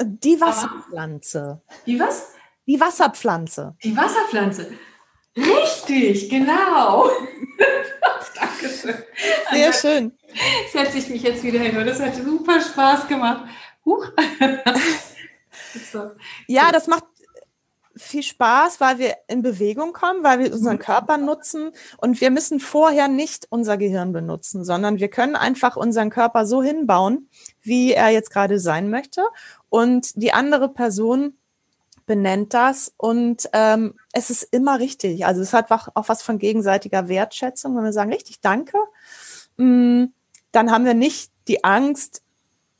Die Wasserpflanze. Die was? Die Wasserpflanze. Die Wasserpflanze. Richtig, genau. Dankeschön. Sehr also, schön. Setze ich mich jetzt wieder hin und das hat super Spaß gemacht. Huch. so. Ja, das macht viel Spaß, weil wir in Bewegung kommen, weil wir unseren mhm. Körper nutzen und wir müssen vorher nicht unser Gehirn benutzen, sondern wir können einfach unseren Körper so hinbauen, wie er jetzt gerade sein möchte und die andere Person benennt das und ähm, es ist immer richtig. Also es hat auch was von gegenseitiger Wertschätzung, wenn wir sagen, richtig, danke, mm, dann haben wir nicht die Angst,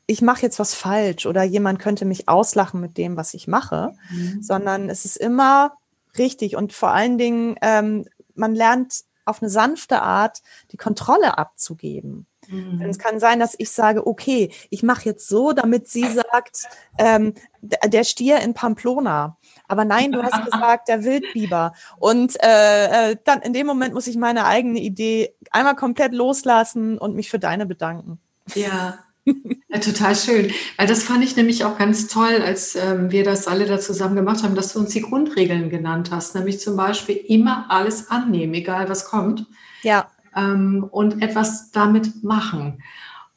ich mache jetzt was falsch oder jemand könnte mich auslachen mit dem, was ich mache, mhm. sondern es ist immer richtig und vor allen Dingen, ähm, man lernt auf eine sanfte Art die Kontrolle abzugeben. Mhm. Es kann sein, dass ich sage, okay, ich mache jetzt so, damit sie sagt, ähm, der Stier in Pamplona. Aber nein, du hast gesagt, der Wildbiber. Und äh, äh, dann in dem Moment muss ich meine eigene Idee einmal komplett loslassen und mich für deine bedanken. Ja, ja, total schön. Weil das fand ich nämlich auch ganz toll, als ähm, wir das alle da zusammen gemacht haben, dass du uns die Grundregeln genannt hast. Nämlich zum Beispiel immer alles annehmen, egal was kommt. Ja. Ähm, und etwas damit machen.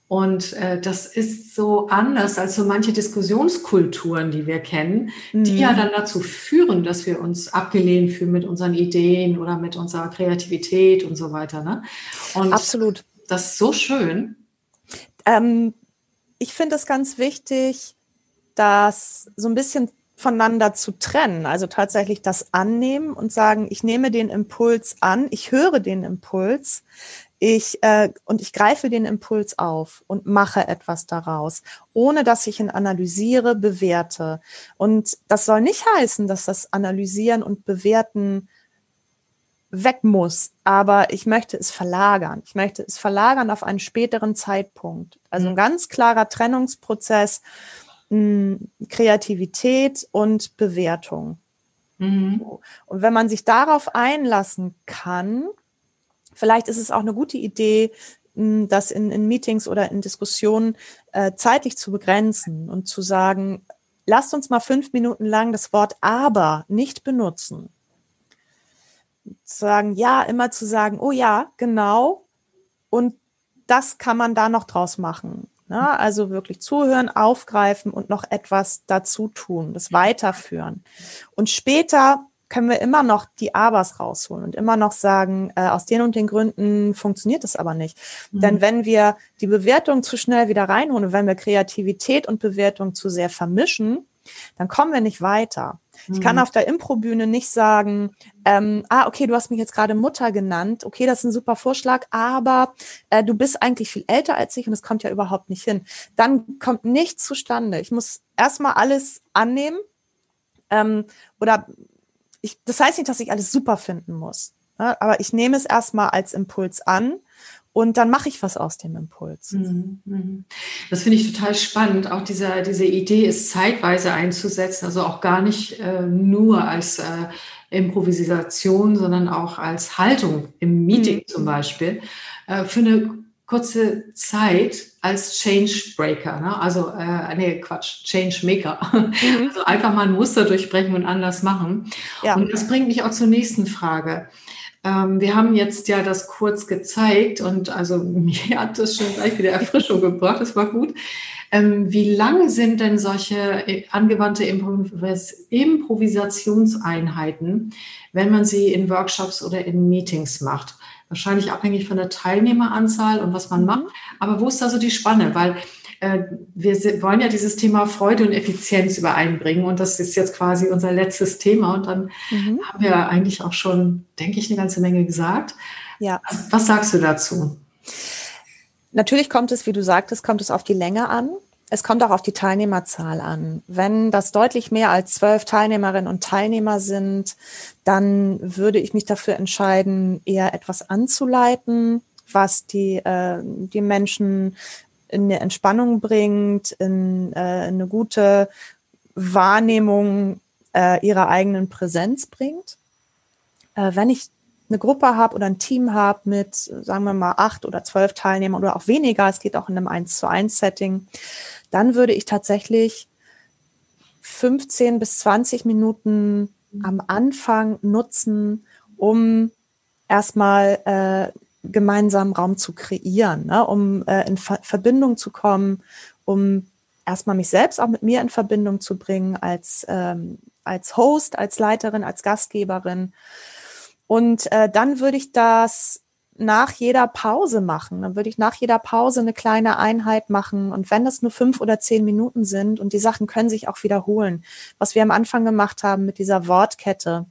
Und äh, das ist so anders als so manche Diskussionskulturen, die wir kennen, mhm. die ja dann dazu führen, dass wir uns abgelehnt fühlen mit unseren Ideen oder mit unserer Kreativität und so weiter. Ne? Und Absolut. Das ist so schön. Ähm, ich finde es ganz wichtig, das so ein bisschen voneinander zu trennen. Also tatsächlich das annehmen und sagen, ich nehme den Impuls an, ich höre den Impuls, ich äh, und ich greife den Impuls auf und mache etwas daraus, ohne dass ich ihn analysiere, bewerte. Und das soll nicht heißen, dass das Analysieren und Bewerten weg muss, aber ich möchte es verlagern. Ich möchte es verlagern auf einen späteren Zeitpunkt. Also ein mhm. ganz klarer Trennungsprozess, mh, Kreativität und Bewertung. Mhm. Und wenn man sich darauf einlassen kann, vielleicht ist es auch eine gute Idee, das in, in Meetings oder in Diskussionen äh, zeitlich zu begrenzen und zu sagen, lasst uns mal fünf Minuten lang das Wort aber nicht benutzen sagen, ja, immer zu sagen, oh ja, genau. Und das kann man da noch draus machen. Ne? Also wirklich zuhören, aufgreifen und noch etwas dazu tun, das weiterführen. Und später können wir immer noch die Abers rausholen und immer noch sagen, äh, aus den und den Gründen funktioniert es aber nicht. Mhm. Denn wenn wir die Bewertung zu schnell wieder reinholen und wenn wir Kreativität und Bewertung zu sehr vermischen, dann kommen wir nicht weiter. Ich kann mhm. auf der Improbühne nicht sagen, ähm, ah, okay, du hast mich jetzt gerade Mutter genannt, okay, das ist ein super Vorschlag, aber äh, du bist eigentlich viel älter als ich und es kommt ja überhaupt nicht hin. Dann kommt nichts zustande. Ich muss erstmal alles annehmen ähm, oder ich, das heißt nicht, dass ich alles super finden muss, ne? aber ich nehme es erstmal als Impuls an und dann mache ich was aus dem Impuls. Mhm, mhm. Das finde ich total spannend. Auch dieser, diese Idee ist zeitweise einzusetzen, also auch gar nicht äh, nur als äh, Improvisation, sondern auch als Haltung im Meeting mhm. zum Beispiel, äh, für eine kurze Zeit als Changebreaker, ne? also äh, nee, Quatsch, Changemaker. Mhm. Also einfach mal ein Muster durchbrechen und anders machen. Ja. Und das bringt mich auch zur nächsten Frage. Ähm, wir haben jetzt ja das kurz gezeigt und also mir hat das schon gleich wieder Erfrischung gebracht, das war gut. Ähm, wie lang sind denn solche äh, angewandte Improvis Improvisationseinheiten, wenn man sie in Workshops oder in Meetings macht? Wahrscheinlich abhängig von der Teilnehmeranzahl und was man mhm. macht. Aber wo ist da so die Spanne? Weil äh, wir wollen ja dieses Thema Freude und Effizienz übereinbringen und das ist jetzt quasi unser letztes Thema und dann mhm. haben wir eigentlich auch schon, denke ich, eine ganze Menge gesagt. Ja. Was sagst du dazu? Natürlich kommt es, wie du sagtest, kommt es auf die Länge an. Es kommt auch auf die Teilnehmerzahl an. Wenn das deutlich mehr als zwölf Teilnehmerinnen und Teilnehmer sind, dann würde ich mich dafür entscheiden, eher etwas anzuleiten, was die, äh, die Menschen in eine Entspannung bringt, in, äh, eine gute Wahrnehmung äh, ihrer eigenen Präsenz bringt. Äh, wenn ich eine Gruppe habe oder ein Team habe mit, sagen wir mal, acht oder zwölf Teilnehmern oder auch weniger, es geht auch in einem 1 zu 1 Setting, dann würde ich tatsächlich 15 bis 20 Minuten am Anfang nutzen, um erstmal äh, gemeinsamen Raum zu kreieren, ne? um äh, in Ver Verbindung zu kommen, um erstmal mich selbst auch mit mir in Verbindung zu bringen als, ähm, als Host, als Leiterin, als Gastgeberin. Und äh, dann würde ich das nach jeder Pause machen. Dann würde ich nach jeder Pause eine kleine Einheit machen. Und wenn das nur fünf oder zehn Minuten sind und die Sachen können sich auch wiederholen, was wir am Anfang gemacht haben mit dieser Wortkette,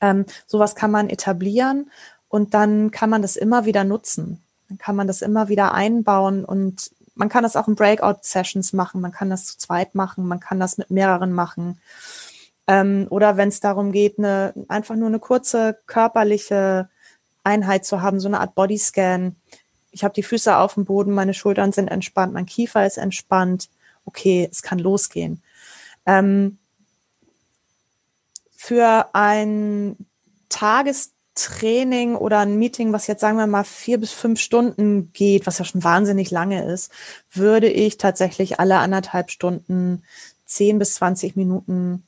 ähm, sowas kann man etablieren und dann kann man das immer wieder nutzen. Dann kann man das immer wieder einbauen und man kann das auch in Breakout-Sessions machen, man kann das zu zweit machen, man kann das mit mehreren machen. Ähm, oder wenn es darum geht, eine, einfach nur eine kurze körperliche Einheit zu haben, so eine Art Bodyscan. Ich habe die Füße auf dem Boden, meine Schultern sind entspannt, mein Kiefer ist entspannt. Okay, es kann losgehen. Ähm, für ein Tagestraining oder ein Meeting, was jetzt sagen wir mal vier bis fünf Stunden geht, was ja schon wahnsinnig lange ist, würde ich tatsächlich alle anderthalb Stunden zehn bis zwanzig Minuten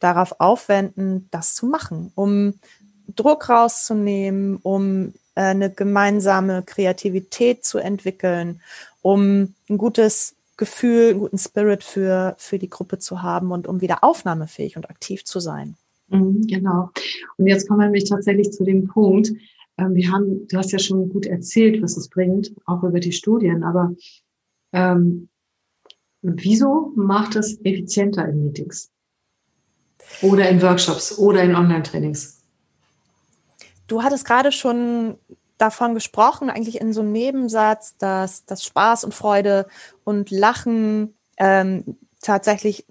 darauf aufwenden, das zu machen, um Druck rauszunehmen, um äh, eine gemeinsame Kreativität zu entwickeln, um ein gutes Gefühl, einen guten Spirit für, für die Gruppe zu haben und um wieder aufnahmefähig und aktiv zu sein. Mhm, genau. Und jetzt kommen wir nämlich tatsächlich zu dem Punkt, ähm, wir haben, du hast ja schon gut erzählt, was es bringt, auch über die Studien, aber ähm, wieso macht es effizienter in Meetings? Oder in Workshops oder in Online-Trainings? Du hattest gerade schon davon gesprochen, eigentlich in so einem Nebensatz, dass, dass Spaß und Freude und Lachen ähm, tatsächlich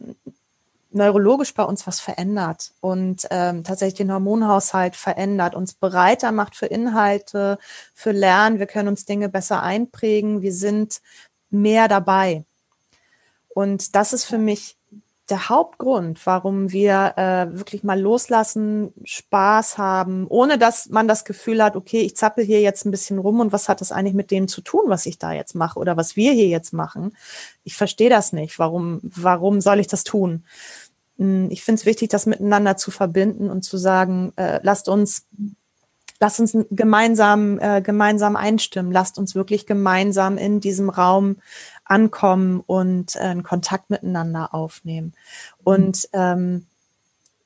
neurologisch bei uns was verändert und ähm, tatsächlich den Hormonhaushalt verändert, uns bereiter macht für Inhalte, für Lernen. Wir können uns Dinge besser einprägen. Wir sind mehr dabei. Und das ist für mich der Hauptgrund, warum wir äh, wirklich mal loslassen, Spaß haben, ohne dass man das Gefühl hat, okay, ich zappel hier jetzt ein bisschen rum und was hat das eigentlich mit dem zu tun, was ich da jetzt mache oder was wir hier jetzt machen? Ich verstehe das nicht. Warum, warum soll ich das tun? Hm, ich finde es wichtig, das miteinander zu verbinden und zu sagen, äh, lasst uns lasst uns gemeinsam, äh, gemeinsam einstimmen, lasst uns wirklich gemeinsam in diesem Raum ankommen und äh, Kontakt miteinander aufnehmen. Und ähm,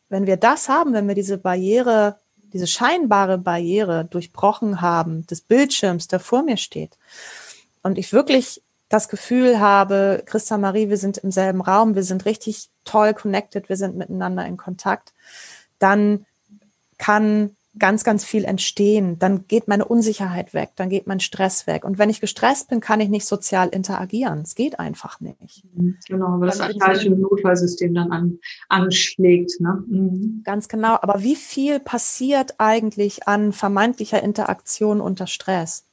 wenn wir das haben, wenn wir diese Barriere, diese scheinbare Barriere durchbrochen haben, des Bildschirms, der vor mir steht, und ich wirklich das Gefühl habe, Christa Marie, wir sind im selben Raum, wir sind richtig toll connected, wir sind miteinander in Kontakt, dann kann ganz, ganz viel entstehen. Dann geht meine Unsicherheit weg, dann geht mein Stress weg. Und wenn ich gestresst bin, kann ich nicht sozial interagieren. Es geht einfach nicht. Mhm, genau, weil das archaische Notfallsystem dann an, anschlägt. Ne? Mhm. Ganz genau. Aber wie viel passiert eigentlich an vermeintlicher Interaktion unter Stress?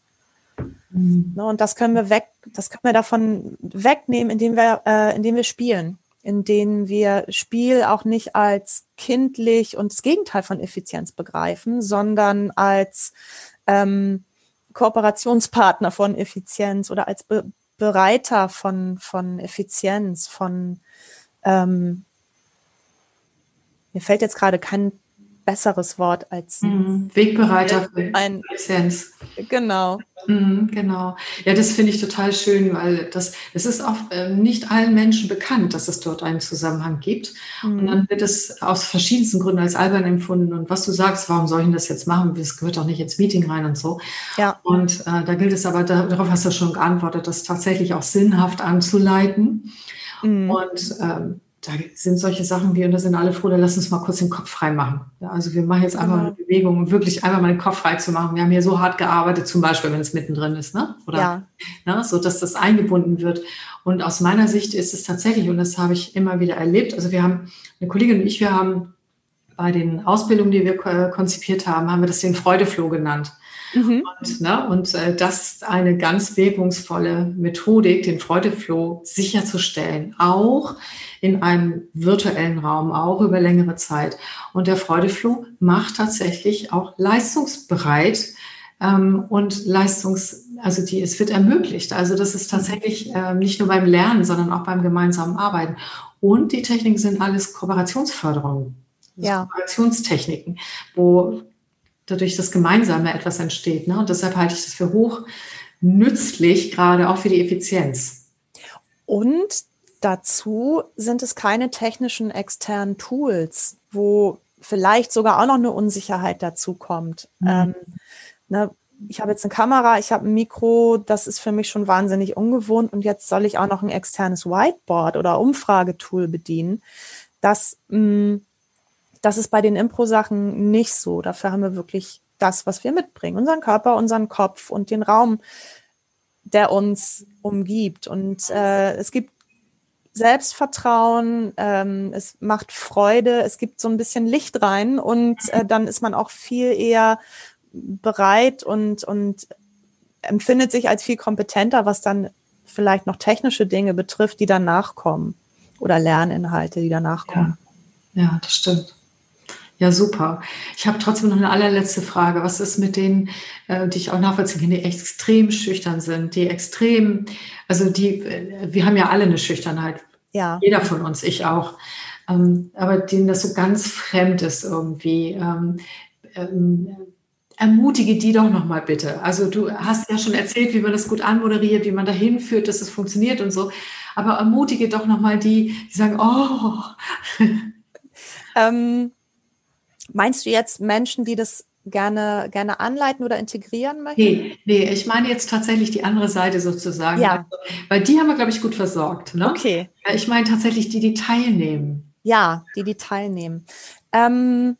Mhm. Ne, und das können wir weg, das können wir davon wegnehmen, indem wir, äh, indem wir spielen in denen wir Spiel auch nicht als kindlich und das Gegenteil von Effizienz begreifen, sondern als ähm, Kooperationspartner von Effizienz oder als Be Bereiter von, von Effizienz, von ähm, mir fällt jetzt gerade kein besseres Wort als mhm. Wegbereiter für ein, Effizienz. Genau. Mhm, genau. Ja, das finde ich total schön, weil das, es ist auch äh, nicht allen Menschen bekannt, dass es dort einen Zusammenhang gibt. Mhm. Und dann wird es aus verschiedensten Gründen als albern empfunden. Und was du sagst, warum soll ich das jetzt machen? Das gehört doch nicht ins Meeting rein und so. Ja. Und äh, da gilt es aber, darauf hast du schon geantwortet, das tatsächlich auch sinnhaft anzuleiten. Mhm. Und ähm, da sind solche Sachen wie, und da sind alle froh, da lass uns mal kurz den Kopf frei machen. Ja, also wir machen jetzt einfach genau. eine Bewegung, um wirklich einfach mal den Kopf frei zu machen. Wir haben hier so hart gearbeitet, zum Beispiel, wenn es mittendrin ist, ne? Oder ja. ne? so, dass das eingebunden wird. Und aus meiner Sicht ist es tatsächlich, und das habe ich immer wieder erlebt, also wir haben, eine Kollegin und ich, wir haben bei den Ausbildungen, die wir konzipiert haben, haben wir das den Freudefloh genannt. Mhm. Und, ne, und äh, das ist eine ganz wirkungsvolle Methodik, den Freudefloh sicherzustellen, auch in einem virtuellen Raum, auch über längere Zeit. Und der Freudefloh macht tatsächlich auch leistungsbereit ähm, und leistungs, also die, es wird ermöglicht. Also das ist tatsächlich äh, nicht nur beim Lernen, sondern auch beim gemeinsamen Arbeiten. Und die Techniken sind alles Kooperationsförderung, also ja. Kooperationstechniken, wo dadurch das Gemeinsame etwas entsteht. Ne? Und deshalb halte ich das für hoch nützlich, gerade auch für die Effizienz. Und dazu sind es keine technischen externen Tools, wo vielleicht sogar auch noch eine Unsicherheit dazu kommt. Mhm. Ähm, ne, ich habe jetzt eine Kamera, ich habe ein Mikro, das ist für mich schon wahnsinnig ungewohnt und jetzt soll ich auch noch ein externes Whiteboard oder Umfragetool bedienen. Das, mh, mm, das ist bei den Impro-Sachen nicht so. Dafür haben wir wirklich das, was wir mitbringen, unseren Körper, unseren Kopf und den Raum, der uns umgibt. Und äh, es gibt Selbstvertrauen, ähm, es macht Freude, es gibt so ein bisschen Licht rein und äh, dann ist man auch viel eher bereit und, und empfindet sich als viel kompetenter, was dann vielleicht noch technische Dinge betrifft, die danach kommen oder Lerninhalte, die danach kommen. Ja, ja das stimmt. Ja, super. Ich habe trotzdem noch eine allerletzte Frage. Was ist mit denen, äh, die ich auch nachvollziehen kann, die extrem schüchtern sind, die extrem, also die, äh, wir haben ja alle eine Schüchternheit. Ja. Jeder von uns, ich auch. Ähm, aber denen das so ganz fremd ist irgendwie. Ähm, ähm, ermutige die doch noch mal bitte. Also du hast ja schon erzählt, wie man das gut anmoderiert, wie man dahin führt, dass es funktioniert und so. Aber ermutige doch noch mal die, die sagen, oh. ähm, Meinst du jetzt Menschen, die das gerne, gerne anleiten oder integrieren möchten? Nee, nee, ich meine jetzt tatsächlich die andere Seite sozusagen. Ja. Also, weil die haben wir, glaube ich, gut versorgt. Ne? Okay. Ich meine tatsächlich die, die teilnehmen. Ja, die, die teilnehmen. Ähm,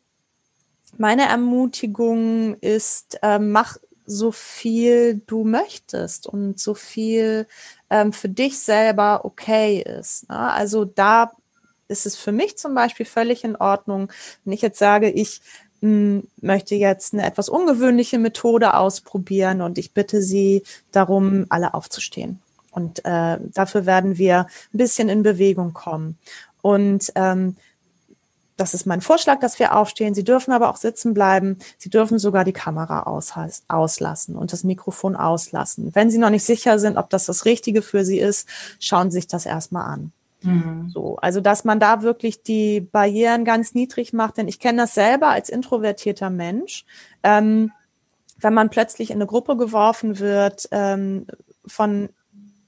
meine Ermutigung ist, äh, mach so viel du möchtest und so viel ähm, für dich selber okay ist. Ne? Also da ist es für mich zum Beispiel völlig in Ordnung, wenn ich jetzt sage, ich hm, möchte jetzt eine etwas ungewöhnliche Methode ausprobieren und ich bitte Sie darum, alle aufzustehen. Und äh, dafür werden wir ein bisschen in Bewegung kommen. Und ähm, das ist mein Vorschlag, dass wir aufstehen. Sie dürfen aber auch sitzen bleiben. Sie dürfen sogar die Kamera aus, auslassen und das Mikrofon auslassen. Wenn Sie noch nicht sicher sind, ob das das Richtige für Sie ist, schauen Sie sich das erstmal an. Mhm. So, also dass man da wirklich die Barrieren ganz niedrig macht, denn ich kenne das selber als introvertierter Mensch. Ähm, wenn man plötzlich in eine Gruppe geworfen wird ähm, von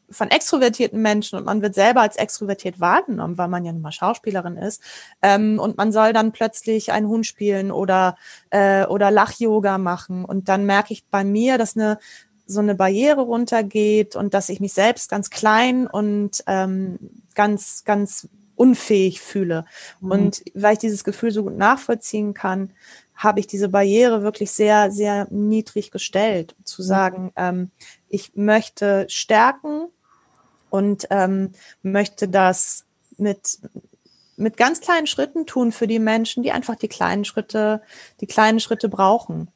von extrovertierten Menschen und man wird selber als extrovertiert wahrgenommen, weil man ja nun mal Schauspielerin ist ähm, und man soll dann plötzlich einen Hund spielen oder äh, oder Lach-Yoga machen und dann merke ich bei mir, dass eine so eine Barriere runtergeht und dass ich mich selbst ganz klein und ähm, ganz, ganz unfähig fühle. Mhm. Und weil ich dieses Gefühl so gut nachvollziehen kann, habe ich diese Barriere wirklich sehr, sehr niedrig gestellt, zu mhm. sagen, ähm, ich möchte stärken und ähm, möchte das mit, mit ganz kleinen Schritten tun für die Menschen, die einfach die kleinen Schritte, die kleinen Schritte brauchen.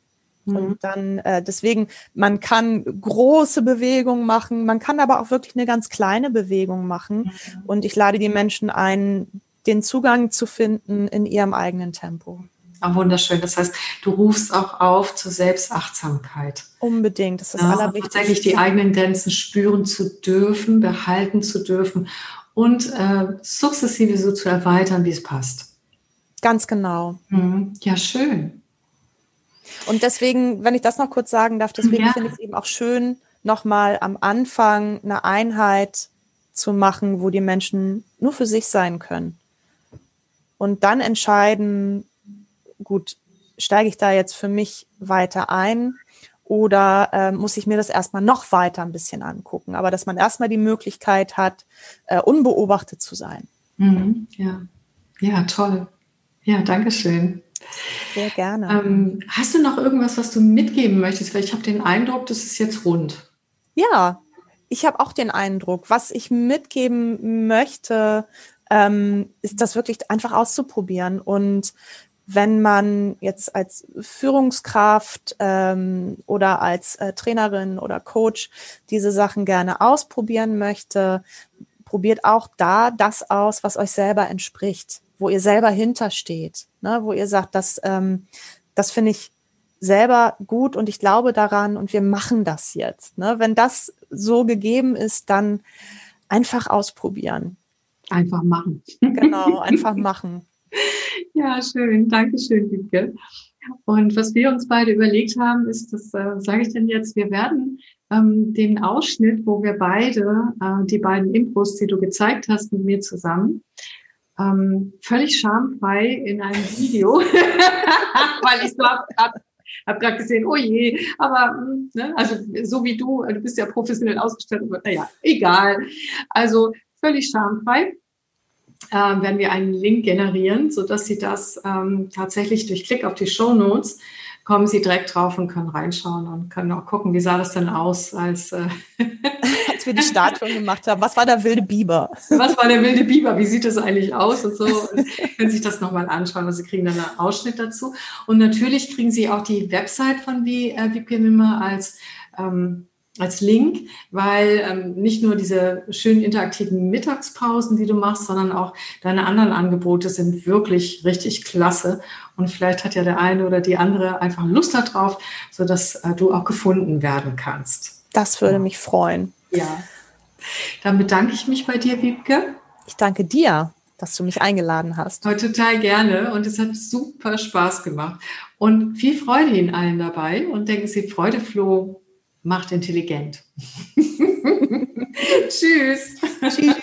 Mhm. Und dann äh, deswegen, man kann große Bewegungen machen, man kann aber auch wirklich eine ganz kleine Bewegung machen. Mhm. Und ich lade die Menschen ein, den Zugang zu finden in ihrem eigenen Tempo. Ah, wunderschön. Das heißt, du rufst auch auf zur Selbstachtsamkeit. Unbedingt, das ist ja, Allerwichtigste. Tatsächlich die eigenen Grenzen spüren zu dürfen, behalten zu dürfen und äh, sukzessive so zu erweitern, wie es passt. Ganz genau. Mhm. Ja, schön. Und deswegen, wenn ich das noch kurz sagen darf, deswegen ja. finde ich es eben auch schön, nochmal am Anfang eine Einheit zu machen, wo die Menschen nur für sich sein können. Und dann entscheiden, gut, steige ich da jetzt für mich weiter ein oder äh, muss ich mir das erstmal noch weiter ein bisschen angucken? Aber dass man erstmal die Möglichkeit hat, äh, unbeobachtet zu sein. Mhm, ja. ja, toll. Ja, danke schön. Sehr gerne. Ähm, hast du noch irgendwas, was du mitgeben möchtest? Weil ich habe den Eindruck, das ist jetzt rund. Ja, ich habe auch den Eindruck. Was ich mitgeben möchte, ähm, ist das wirklich einfach auszuprobieren. Und wenn man jetzt als Führungskraft ähm, oder als äh, Trainerin oder Coach diese Sachen gerne ausprobieren möchte, probiert auch da das aus, was euch selber entspricht wo ihr selber hintersteht, ne? wo ihr sagt, das, ähm, das finde ich selber gut und ich glaube daran und wir machen das jetzt. Ne? Wenn das so gegeben ist, dann einfach ausprobieren. Einfach machen. Genau, einfach machen. Ja, schön. Dankeschön, Wiebke. Und was wir uns beide überlegt haben, ist, das äh, sage ich denn jetzt, wir werden ähm, den Ausschnitt, wo wir beide, äh, die beiden Impros, die du gezeigt hast mit mir zusammen, ähm, völlig schamfrei in einem Video, weil ich so habe hab, hab gerade gesehen, oh je, aber hm, ne, also so wie du, du bist ja professionell ausgestattet, aber naja, egal. Also völlig schamfrei äh, werden wir einen Link generieren, so dass Sie das ähm, tatsächlich durch Klick auf die Show Notes kommen Sie direkt drauf und können reinschauen und können auch gucken, wie sah das denn aus, als, äh als wir die Statuen gemacht haben. Was war der wilde Biber? Was war der wilde Biber? Wie sieht das eigentlich aus und so? Und können sich das nochmal anschauen. Also Sie kriegen dann einen Ausschnitt dazu. Und natürlich kriegen Sie auch die Website von wie, äh, VP Mimmer als ähm, als Link, weil ähm, nicht nur diese schönen interaktiven Mittagspausen, die du machst, sondern auch deine anderen Angebote sind wirklich richtig klasse. Und vielleicht hat ja der eine oder die andere einfach Lust darauf, sodass äh, du auch gefunden werden kannst. Das würde ja. mich freuen. Ja. Dann bedanke ich mich bei dir, Wiebke. Ich danke dir, dass du mich eingeladen hast. Heute total gerne und es hat super Spaß gemacht. Und viel Freude Ihnen allen dabei und denken Sie, Freude, Flo, macht intelligent. Tschüss. Tschüss.